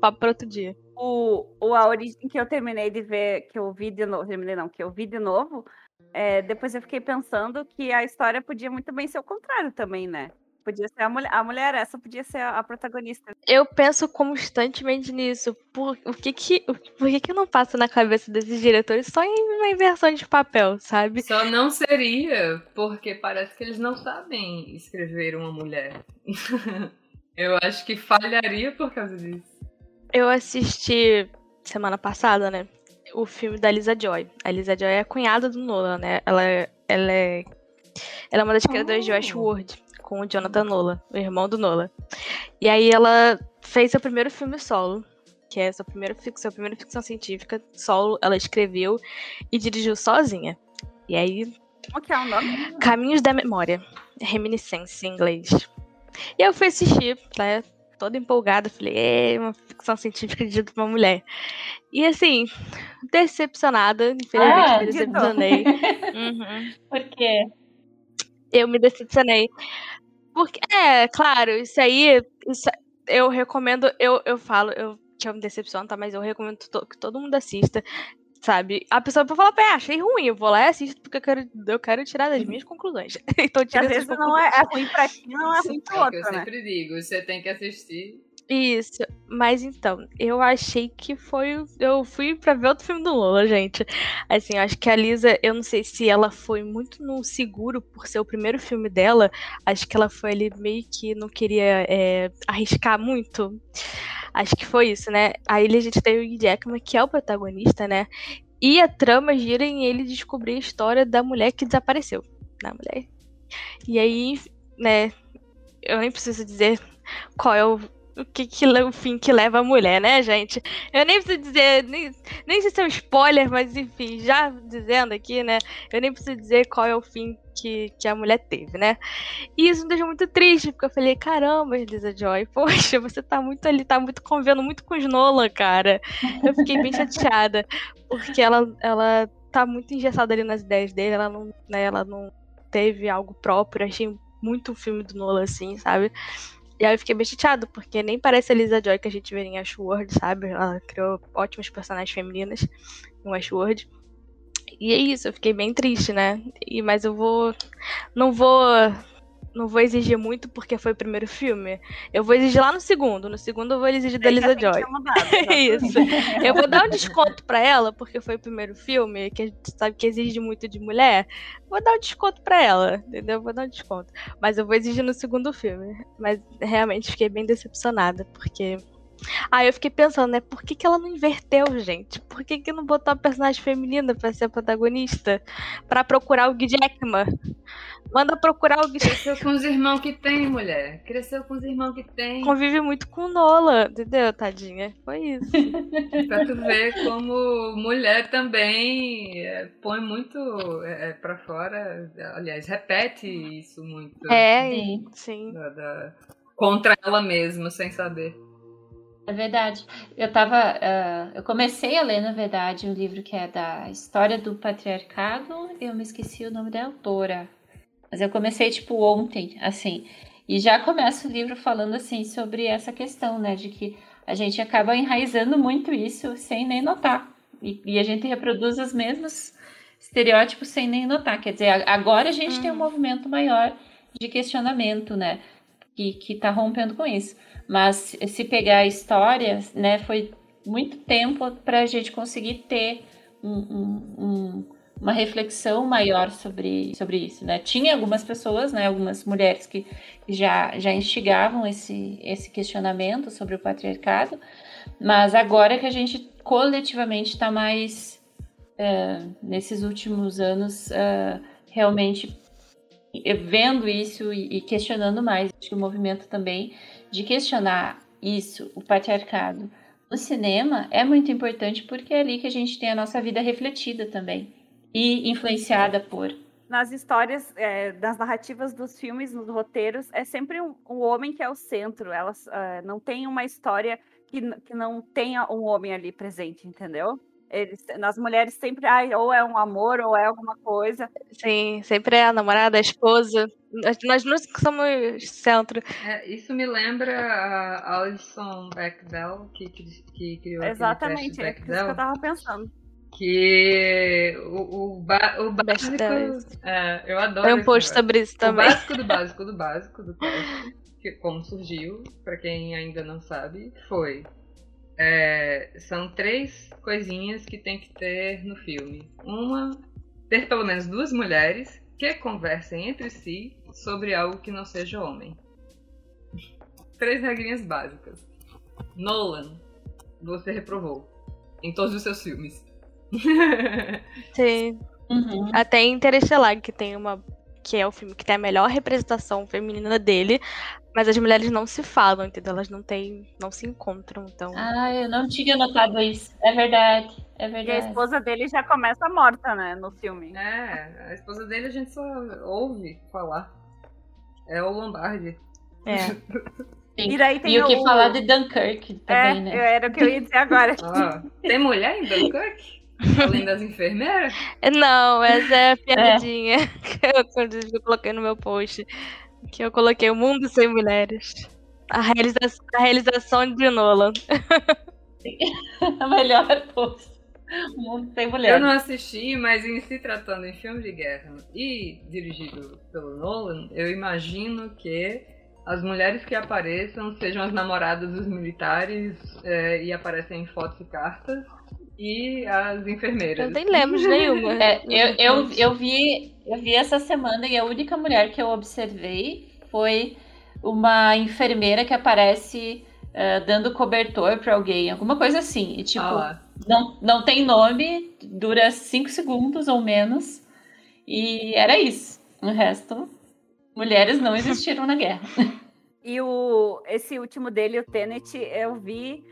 papo pra outro dia. O, o A Origem que eu terminei de ver, que eu vi de novo, terminei não, que eu vi de novo, é, depois eu fiquei pensando que a história podia muito bem ser o contrário também, né? Podia ser a mulher, a mulher essa podia ser a, protagonista. Eu penso constantemente nisso. Por, o que que, o- por que que não passa na cabeça desses diretores só em uma inversão de papel, sabe? Só não seria porque parece que eles não sabem escrever uma mulher. eu acho que falharia por causa disso. Eu assisti semana passada, né? O filme da Lisa Joy. A Lisa Joy é a cunhada do Nolan, né? Ela, é- ela é. Ela é uma das criadoras de Oh. Westworld. Com o Jonathan Nolan, o irmão do Nolan. E aí ela fez seu primeiro filme solo, que é sua primeira ficção, primeira ficção científica solo, ela escreveu e dirigiu sozinha. E aí. Como que é o nome? Caminhos da Memória. Reminiscência em inglês. E eu fui assistir, né? Toda empolgada, falei, é uma ficção científica dirigida por uma mulher. E assim, decepcionada, infelizmente Ah, me decepcionei. Uhum. Por quê? Eu me decepcionei. Porque, é, claro, isso aí, isso- eu recomendo, eu, eu falo, eu, que eu me decepciono, tá? Mas eu recomendo to- que todo mundo assista, sabe? A pessoa pode falar, "Pé, achei ruim, eu vou lá e assisto porque eu quero, eu quero tirar das minhas conclusões. então, Que às tira vezes não é, é ruim pra ti, não é ruim pro É o que eu né? sempre digo, você tem que assistir. Isso, mas então, eu achei que foi. Eu fui pra ver outro filme do Lola, gente. Assim, acho que a Lisa, eu não sei se ela foi muito no seguro por ser o primeiro filme dela. Acho que ela foi ali meio que não queria é, arriscar muito. Acho que foi isso, né? Aí a gente tem o Hugh Jackman, que é o protagonista, né? E a trama gira em ele descobrir a história da mulher que desapareceu. Da mulher. E aí, né? Eu nem preciso dizer qual é o o que, que o fim que leva a mulher, né, gente? Eu nem preciso dizer, nem, nem sei se é um spoiler, mas enfim, já dizendo aqui, né? Eu nem preciso dizer qual é o fim que, que a mulher teve, né? E isso me deixou muito triste, porque eu falei, caramba, Lisa Joy, poxa, você tá muito ali, tá muito convivendo muito com os Nolan, cara. Eu fiquei bem chateada, porque ela, ela tá muito engessada ali nas ideias dele, ela não, né, ela não teve algo próprio, achei muito o filme do Nolan, assim, sabe? E aí eu fiquei bem chateado, porque nem parece a Lisa Joy que a gente vê em Ashworld, sabe? Ela criou ótimos personagens femininas em Ashworld. E é isso, eu fiquei bem triste, né? E, mas eu vou. Não vou. Não vou exigir muito porque foi o primeiro filme. Eu vou exigir lá no segundo. No segundo eu vou exigir da Lisa Joy. ter mudado, É isso. Eu vou dar um desconto pra ela, porque foi o primeiro filme, que a gente sabe que exige muito de mulher. Vou dar um desconto pra ela, entendeu? Vou dar um desconto. Mas eu vou exigir no segundo filme. Mas realmente fiquei bem decepcionada, porque. Ah, eu fiquei pensando, né? Por que, que ela não inverteu, gente? Por que, que não botou a personagem feminina pra ser a protagonista? Pra procurar o Jackman. Manda procurar o Jackman. Cresceu com os irmãos que tem, mulher. Cresceu com os irmãos que tem. Convive muito com o Nola, entendeu, tadinha? Foi isso. Pra tu ver como mulher também é, põe muito é, pra fora. Aliás, repete isso muito. É, Sim. sim. Da- da- contra ela mesma, sem saber. É verdade. Eu tava. ah, eu comecei a ler, na verdade, um livro que é da história do patriarcado. Eu me esqueci o nome da autora. Mas eu comecei, tipo, ontem, assim. E já começa o livro falando, assim, sobre essa questão, né? De que a gente acaba enraizando muito isso sem nem notar. E, e a gente reproduz os mesmos estereótipos sem nem notar. Quer dizer, agora a gente tem um movimento maior de questionamento, né? Que, que tá rompendo com isso. Mas se pegar a história, né, foi muito tempo para a gente conseguir ter um- um- um- uma reflexão maior sobre, sobre isso, né? Tinha algumas pessoas, né, algumas mulheres que já, já instigavam esse, esse questionamento sobre o patriarcado, mas agora que a gente coletivamente está mais, é, nesses últimos anos, é, realmente vendo isso e, e questionando mais. Acho que o movimento também de questionar isso, o patriarcado, no cinema é muito importante porque é ali que a gente tem a nossa vida refletida também e influenciada por. Nas histórias, é, nas narrativas dos filmes, nos roteiros, é sempre um- o homem que é o centro. Elas ah, não tem uma história que, que não tenha um homem ali presente, entendeu? Eles, nas mulheres sempre, ai, ou é um amor, ou é alguma coisa. Sim, sempre é a namorada, a esposa. Nós, nós não somos centro. É, isso me lembra a Alison Bechdel, que, que, que criou Exatamente, é isso que eu tava pensando. Que o, o, ba- o básico. É, eu adoro Tem um post sobre isso também. O básico do básico do básico do teste, que como surgiu, pra quem ainda não sabe, foi. É, são três coisinhas que tem que ter no filme. Uma, ter pelo menos duas mulheres que conversem entre si sobre algo que não seja homem. Três regrinhas básicas. Nolan, você reprovou em todos os seus filmes. Sim. Uhum. Até em Interestelar, que tem uma que é o filme que tem a melhor representação feminina dele, mas as mulheres não se falam, entendeu? Elas não têm, não se encontram, então. Ah, eu não tinha notado isso. É verdade, é verdade. E a esposa dele já começa morta, né, no filme. É, a esposa dele a gente só ouve falar. É o Lombardi. É. E daí tem e o que o- falar de Dunkirk também, é, né? era o que eu ia dizer agora. Ah, tem mulher em Dunkirk? Além das enfermeiras? Não, essa é a piadinha que, eu, que eu coloquei no meu post. Que eu coloquei o mundo sem mulheres. A, realiza a realização de Nolan. A melhor post. O mundo sem mulher. Eu não assisti, mas em se tratando em filme de guerra e dirigido pelo Nolan, eu imagino que as mulheres que apareçam sejam as namoradas dos militares é, e aparecem em fotos e cartas e as enfermeiras. Eu nem lembro de nenhuma. É, eu, eu, eu, vi, eu vi essa semana e a única mulher que eu observei foi uma enfermeira que aparece eh, dando cobertor pra alguém, alguma coisa assim. E, tipo, Ah não, não tem nome, dura cinco segundos ou menos. E era isso. O resto, mulheres não existiram na guerra. E o, esse último dele, o Tenet, eu vi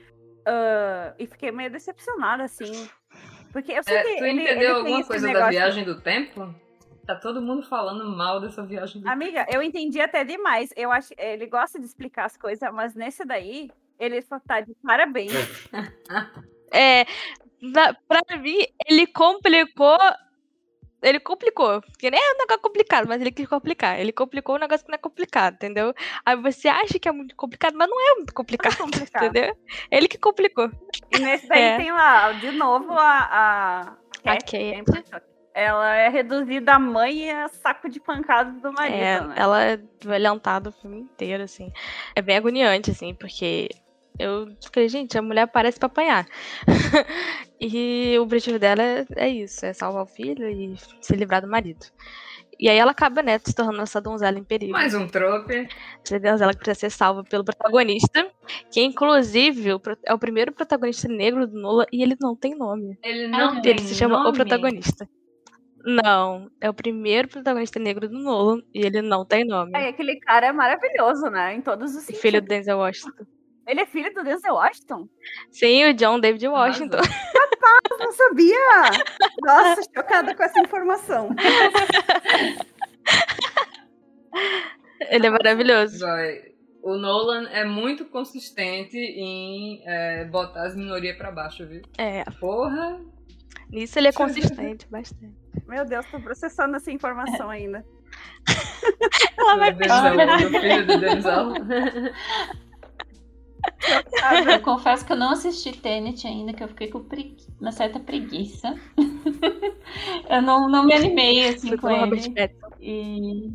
ah, e fiquei meio decepcionada, assim. Porque eu sei É, que tu ele, ele entendeu tem alguma coisa da negócio- viagem do tempo? Tá todo mundo falando mal dessa viagem do Amiga, eu entendi até demais. Eu acho ele gosta de explicar as coisas, mas nesse daí, ele só tá de parabéns. É, na, pra mim, ele complicou. Ele complicou. Porque nem é um negócio complicado, mas ele quis complicar. Ele complicou um negócio que não é complicado, entendeu? Aí você acha que é muito complicado, mas não é muito complicado, complicado. entendeu? Ele que complicou. E nesse daí É. tem lá, de novo, a, a A Kate. Ela é reduzida a mãe e a saco de pancadas do marido, É, né? ela é violenta o filme inteiro, assim. É bem agoniante, assim, porque eu falei, gente, a mulher parece pra apanhar. e o objetivo dela é, é isso, é salvar o filho e se livrar do marido. E aí ela acaba, né, se tornando essa donzela em perigo. Mais um trope. Essa donzela que precisa ser salva pelo protagonista, que inclusive é o primeiro protagonista negro do Nola e ele não tem nome. Ele não não Ele tem se chama nome? O Protagonista. Não, é o primeiro protagonista negro do Nolan e ele não tem nome. Aí aquele cara é maravilhoso, né? Em todos os sentidos. Filho do Denzel Washington. Ele é filho do Denzel Washington? Sim, o John David Washington. Eu não sabia! Nossa, chocada com essa informação. Ele é maravilhoso. O Nolan é muito consistente em é, botar as minorias pra baixo, viu? É, Porra! nisso ele é consistente bastante. Meu Deus, tô processando essa informação ainda. Ela vai Denzel, o filho do Denzel. Eu confesso que eu não assisti Tenet ainda, que eu fiquei com pregui- uma certa preguiça. eu não, não me animei assim Foi com ele. E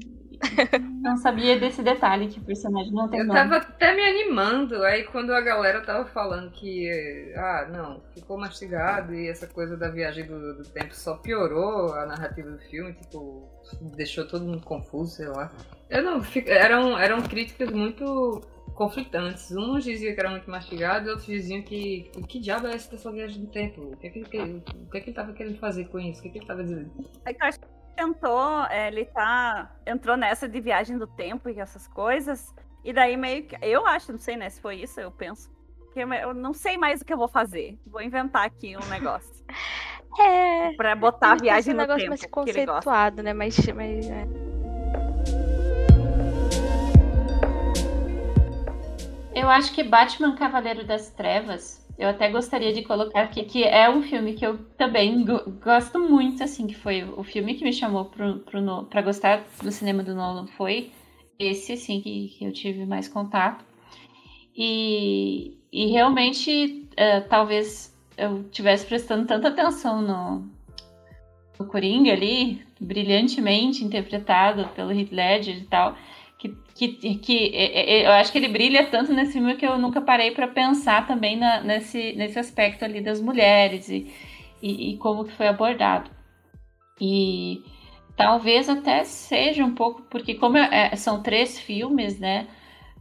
não sabia desse detalhe que o personagem não tem Eu nome. tava até me animando, aí quando a galera tava falando que, ah, não, ficou mastigado e essa coisa da viagem do, do tempo só piorou a narrativa do filme, tipo, deixou todo mundo confuso, sei lá. Eu não, eram, eram críticas muito conflitantes. Uns diziam que era muito mastigado, outros diziam que, que diabo é essa dessa viagem do tempo? O que é que, ele- o que, é que ele tava querendo fazer com isso? O que, é que ele tava dizendo? É que eu acho que ele tentou, é, ele tá. Entrou nessa de viagem do tempo e essas coisas. E daí meio que. Eu acho, não sei, né? Se foi isso, eu penso. Que eu não sei mais o que eu vou fazer. Vou inventar aqui um negócio. É. pra botar a viagem um no negócio tempo. mais que ele gosta. conceituado, né? Mas, mas é. Eu acho que Batman Cavaleiro das Trevas, eu até gostaria de colocar aqui, que é um filme que eu também go- gosto muito, assim, que foi o filme que me chamou pro, pro, pra gostar do cinema do Nolan, foi esse, assim, que, que eu tive mais contato. E, e realmente, eh, talvez eu tivesse prestando tanta atenção no, no Coringa ali, brilhantemente interpretado pelo Heath Ledger e tal, que, que, que é, é, eu acho que ele brilha tanto nesse filme que eu nunca parei para pensar também na- nesse, nesse aspecto ali das mulheres e, e, e como que foi abordado. E talvez até seja um pouco, porque como é- são três filmes, né?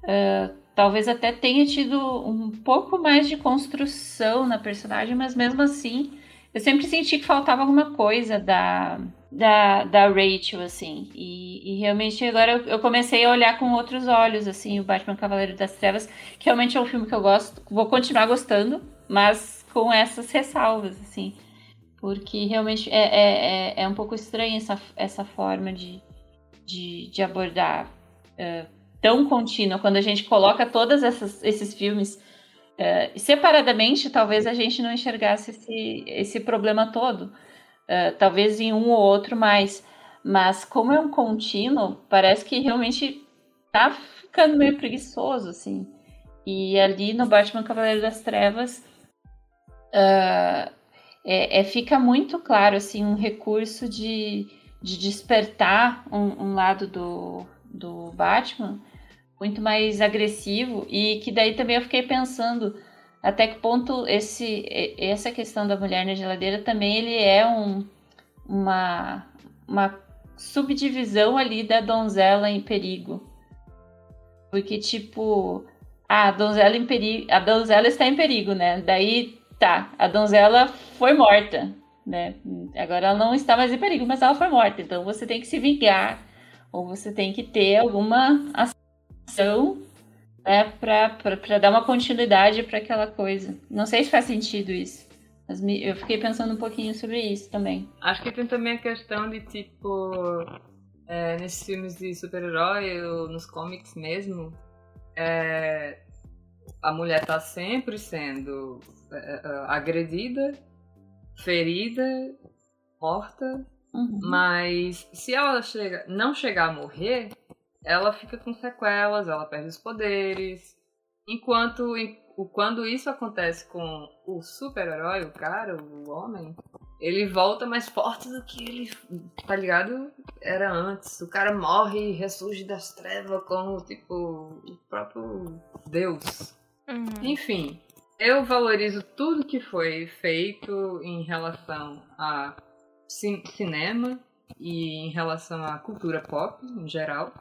ah, talvez até tenha tido um pouco mais de construção na personagem, mas mesmo assim eu sempre senti que faltava alguma coisa da, da, da Rachel, assim. E, e realmente agora eu, eu, comecei a olhar com outros olhos, assim, o Batman Cavaleiro das Trevas, que realmente é um filme que eu gosto, vou continuar gostando, mas com essas ressalvas, assim. Porque realmente é, é, é, é um pouco estranha essa, essa forma de, de, de abordar uh, tão contínua. Quando a gente coloca todos esses filmes uh, separadamente, talvez a gente não enxergasse esse, esse problema todo. Uh, talvez em um ou outro mais. Mas como é um contínuo, parece que realmente tá ficando meio preguiçoso, assim. E ali no Batman Cavaleiro das Trevas, uh, é, é, fica muito claro assim um recurso de, de despertar um, um, lado do, do Batman muito mais agressivo e que daí também eu fiquei pensando até que ponto esse essa questão da mulher na geladeira também ele é um, uma, uma subdivisão ali da donzela em perigo porque tipo a donzela em perigo a donzela está em perigo né daí tá, a donzela foi morta, né? Agora ela não está mais em perigo, mas ela foi morta. Então você tem que se vingar, ou você tem que ter alguma ação né, para dar uma continuidade para aquela coisa. Não sei se faz sentido isso. Mas me, eu fiquei pensando um pouquinho sobre isso também. Acho que tem também a questão de tipo. É, nesses filmes de super-herói, ou nos comics mesmo, é, a mulher tá sempre sendo uh, agredida, ferida, morta, uhum. mas se ela chega, não chegar a morrer, ela fica com sequelas, ela perde os poderes. Enquanto quando isso acontece com o super-herói, o cara, o homem, ele volta mais forte do que ele, tá ligado? Era antes. O cara morre e ressurge das trevas como, tipo, o próprio Deus. Uhum. Enfim, eu valorizo tudo que foi feito em relação a cinema e em relação à cultura pop em geral.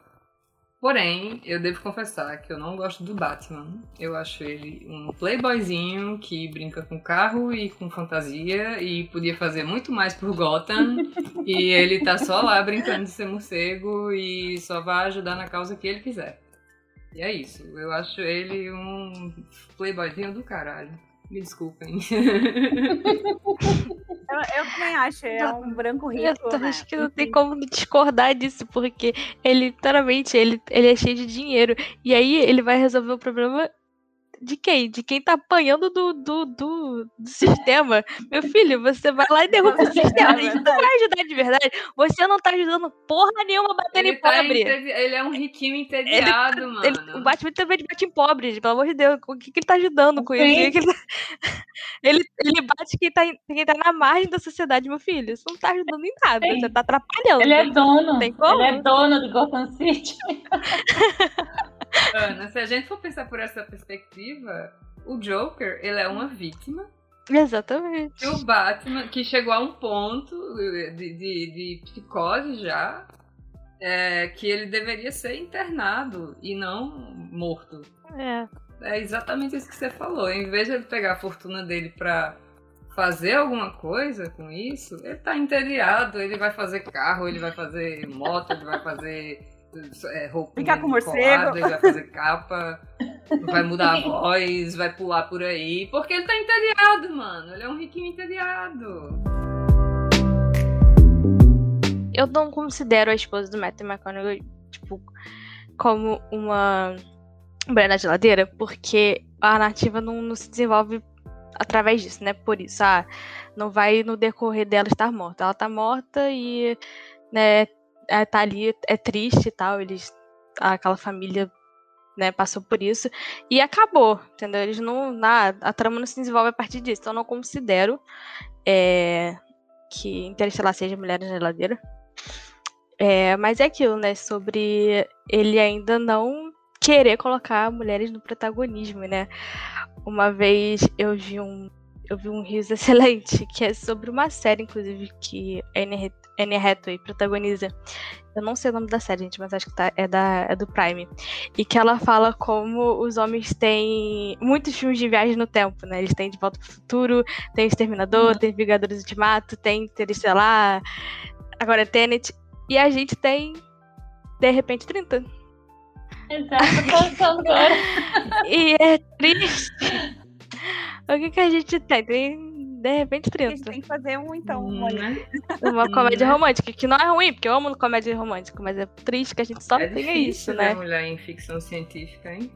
Porém, eu devo confessar que eu não gosto do Batman. Eu acho ele um playboyzinho que brinca com carro e com fantasia e podia fazer muito mais por Gotham. e ele tá só lá brincando de ser morcego e só vai ajudar na causa que ele quiser. E é isso. Eu acho ele um playboyzinho do caralho. Me desculpem. Eu, eu, também acho, é um branco rico. Eu né? acho que não tem como discordar disso, porque ele, literalmente, ele, ele é cheio de dinheiro. E aí ele vai resolver o problema de quem? De quem tá apanhando do, do, do, do sistema. Meu filho, você vai lá e derruba o sistema. Isso não vai ajudar de verdade. Você não tá ajudando porra nenhuma batendo em tá pobre. Ele é um riquinho entediado, ele, mano. Ele, o Batman também bate em pobre, pelo amor de Deus. O que, que ele tá ajudando com isso? Ele, ele, ele bate quem tá, quem tá na margem da sociedade, meu filho. Isso não tá ajudando em nada. Sim. Você tá atrapalhando. Ele é dono. Ele é dono do Gotham City. Ana, se a gente for pensar por essa perspectiva, o Joker, ele é uma vítima. Exatamente. E o Batman, que chegou a um ponto de, de, de psicose já, é, que ele deveria ser internado e não morto. É. É exatamente isso que você falou. Em vez de ele pegar a fortuna dele pra fazer alguma coisa com isso, ele tá entediado, ele vai fazer carro, ele vai fazer moto, ele vai fazer é, Ficar com morcego. Ele vai fazer capa, vai mudar a voz, vai pular por aí. Porque ele tá entediado, mano. Ele é um riquinho entediado. Eu não considero a esposa do Matthew McConaughey, tipo, como uma mulher na geladeira, porque a narrativa não, não, se desenvolve através disso, né? Por isso, ah, não vai no decorrer dela estar morta. Ela tá morta e né, é, tá ali, é triste e tal, eles, aquela família, né, passou por isso, e acabou, entendeu? Eles não, na, a trama não se desenvolve a partir disso, então eu não considero é, que Interestelar seja Mulher na Geladeira, é, mas é aquilo, né, sobre ele ainda não querer colocar mulheres no protagonismo, né? Uma vez eu vi um eu vi um riso excelente, que é sobre uma série, inclusive, que a Anne, Anne Hathaway protagoniza. Eu não sei o nome da série, gente, mas acho que tá, é, da, é do Prime. E que ela fala como os homens têm muitos filmes de viagem no tempo, né? Eles têm De Volta pro Futuro, tem Exterminador, uhum. tem Vingadores Ultimato, tem Interestelar, agora é Tenet. E a gente tem, de repente, 30. Exato, agora. e é triste. O que, que a gente tem? Tem de repente 30. A gente tem que fazer um, então, hum, né? uma comédia romântica, que não é ruim, porque eu amo comédia romântica, mas é triste que a gente só é tenha isso, né? mulher em ficção científica, hein?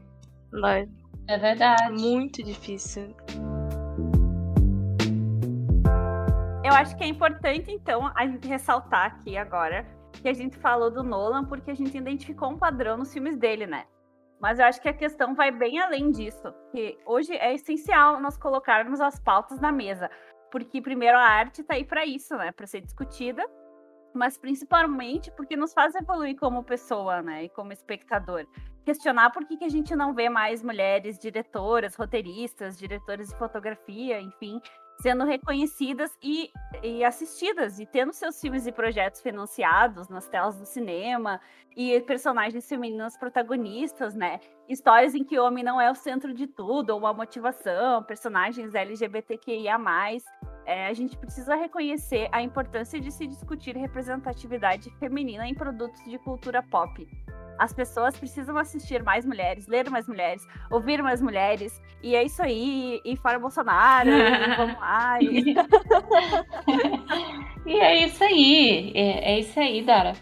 Nós. É verdade. Muito difícil. Eu acho que é importante, então, a gente ressaltar aqui agora que a gente falou do Nolan porque a gente identificou um padrão nos filmes dele, né? Mas eu acho que a questão vai bem além disso, que hoje é essencial nós colocarmos as pautas na mesa, porque primeiro a arte está aí para isso, né, para ser discutida, mas principalmente porque nos faz evoluir como pessoa, né, e como espectador. Questionar por que, que a gente não vê mais mulheres diretoras, roteiristas, diretoras de fotografia, enfim, sendo reconhecidas e, e, assistidas e tendo seus filmes e projetos financiados nas telas do cinema e personagens femininas protagonistas, né? Histórias em que o homem não é o centro de tudo, ou uma motivação, personagens LGBTQIA+. É, a gente precisa reconhecer a importância de se discutir representatividade feminina em produtos de cultura pop. As pessoas precisam assistir mais mulheres, ler mais mulheres, ouvir mais mulheres. E é isso aí. E fora Bolsonaro, e vamos lá. E... e é isso aí. É, é isso aí, Dara.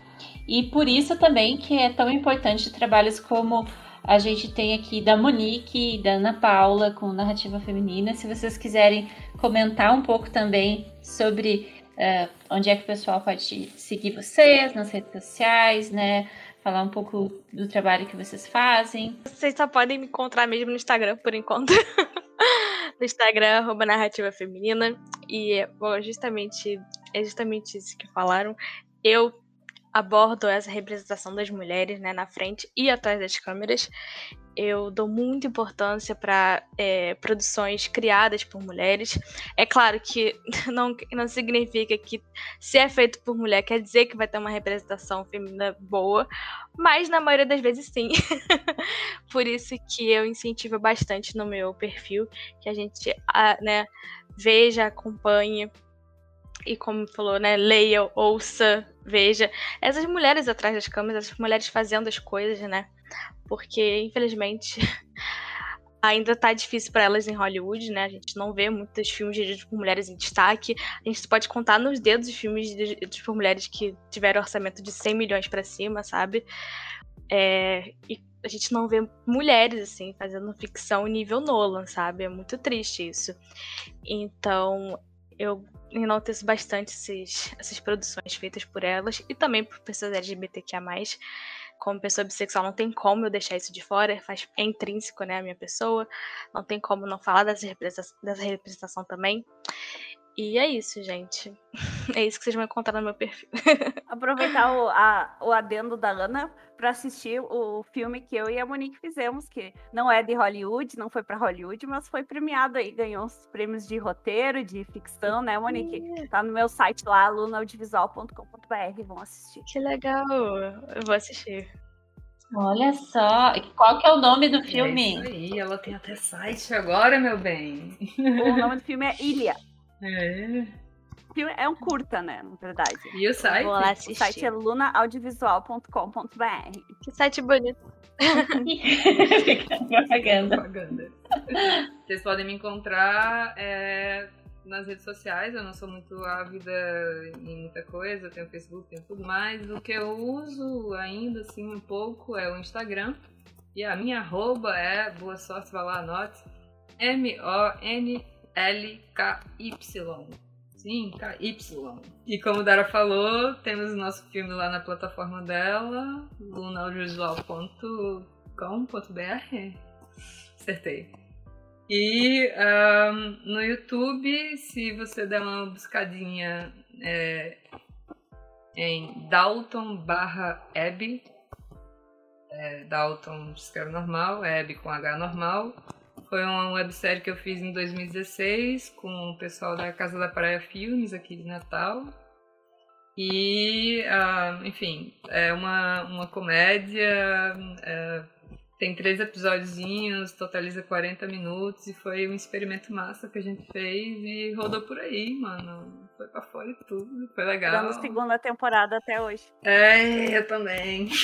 E por isso também que é tão importante trabalhos como a gente tem aqui da Monique e da Ana Paula com narrativa feminina. Se vocês quiserem comentar um pouco também sobre uh, onde é que o pessoal pode seguir vocês nas redes sociais, né? falar um pouco do trabalho que vocês fazem. Vocês só podem me encontrar mesmo no Instagram por enquanto. no Instagram, arroba narrativa feminina. E bom, justamente, é justamente isso que falaram. Eu abordo essa representação das mulheres né, na frente e atrás das câmeras eu dou muita importância para é, produções criadas por mulheres. É claro que não, não significa que se é feito por mulher quer dizer que vai ter uma representação feminina boa, mas na maioria das vezes sim. por isso que eu incentivo bastante no meu perfil que a gente né, veja, acompanhe e como falou, né, leia, ouça, veja essas mulheres atrás das câmeras, essas mulheres fazendo as coisas, né? porque infelizmente ainda tá difícil para elas em Hollywood, né? A gente não vê muitos filmes dirigidos por mulheres em destaque. A gente pode contar nos dedos os filmes dirigidos por mulheres que tiveram orçamento de 100 milhões para cima, sabe? É, e a gente não vê mulheres assim fazendo ficção nível Nolan, sabe? É muito triste isso. Então, eu enalteço bastante esses, essas produções feitas por elas e também por pessoas LGBTQIA+, como pessoa bissexual, não tem como eu deixar isso de fora, faz, é intrínseco, né, a minha pessoa, não tem como não falar dessa representação, dessa representação também. E é isso, gente. É isso que vocês vão encontrar no meu perfil. Aproveitar o, a, o adendo da Ana para assistir o filme que eu e a Monique fizemos, que não é de Hollywood, não foi para Hollywood, mas foi premiado aí, ganhou uns prêmios de roteiro, de ficção, né, Monique? Tá no meu site lá, alunaaudiovisual.com.br, vão assistir. Que legal, eu vou assistir. Olha só, qual que é o nome do filme? É isso aí, ela tem até site agora, meu bem. O nome do filme é Ilha. É. É um curta, né? Na verdade. E o site? Vou lá assistir. O site é lunaaudiovisual.com.br. Que site bonito. propaganda. Vocês podem me encontrar é, nas redes sociais. Eu não sou muito ávida em muita coisa. Eu tenho Facebook, tenho tudo mais. O que eu uso ainda, assim, um pouco é o Instagram. E a minha arroba é, boa sorte, vai lá, anote. M-O-N L-K-Y. Sim, KY. E como Dara falou, temos o nosso filme lá na plataforma dela, lunaaudiovisual.com.br. Acertei. E um, no YouTube, se você der uma buscadinha é, em Dalton barra Abby, é, Dalton escreve normal, Abby com H normal, Foi uma websérie que eu fiz em 2016 com o pessoal da Casa da Praia Filmes aqui de Natal. E, uh, enfim, é uma, uma comédia. É, tem três episódios, totaliza 40 minutos e foi um experimento massa que a gente fez e rodou por aí, mano. Foi pra fora e tudo, foi legal. Dando segunda temporada até hoje. É, eu também.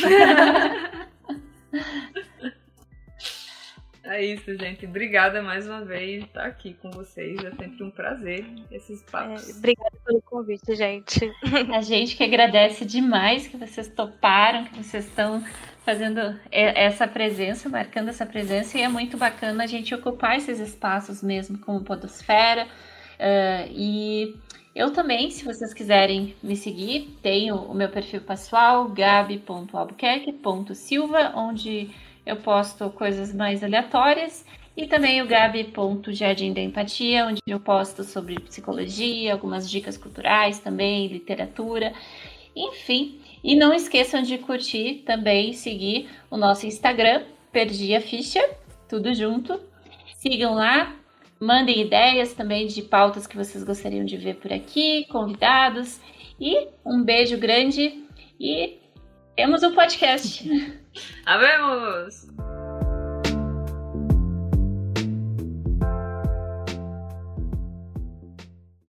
É isso, gente. Obrigada mais uma vez por estar aqui com vocês. É sempre um prazer esses papos. É, obrigada pelo convite, gente. A gente que agradece demais que vocês toparam, que vocês estão fazendo essa presença, marcando essa presença, e é muito bacana a gente ocupar esses espaços mesmo como Podosfera. Uh, e eu também, se vocês quiserem me seguir, tenho o meu perfil pessoal, gabi.albuquerque.silva, onde eu posto coisas mais aleatórias. E também o gabi.jardim da empatia, onde eu posto sobre psicologia, algumas dicas culturais também, literatura, enfim. E não esqueçam de curtir também, seguir o nosso Instagram, Perdi a Ficha, tudo junto. Sigam lá, mandem ideias também de pautas que vocês gostariam de ver por aqui, convidados. E um beijo grande e temos um podcast. Habemos!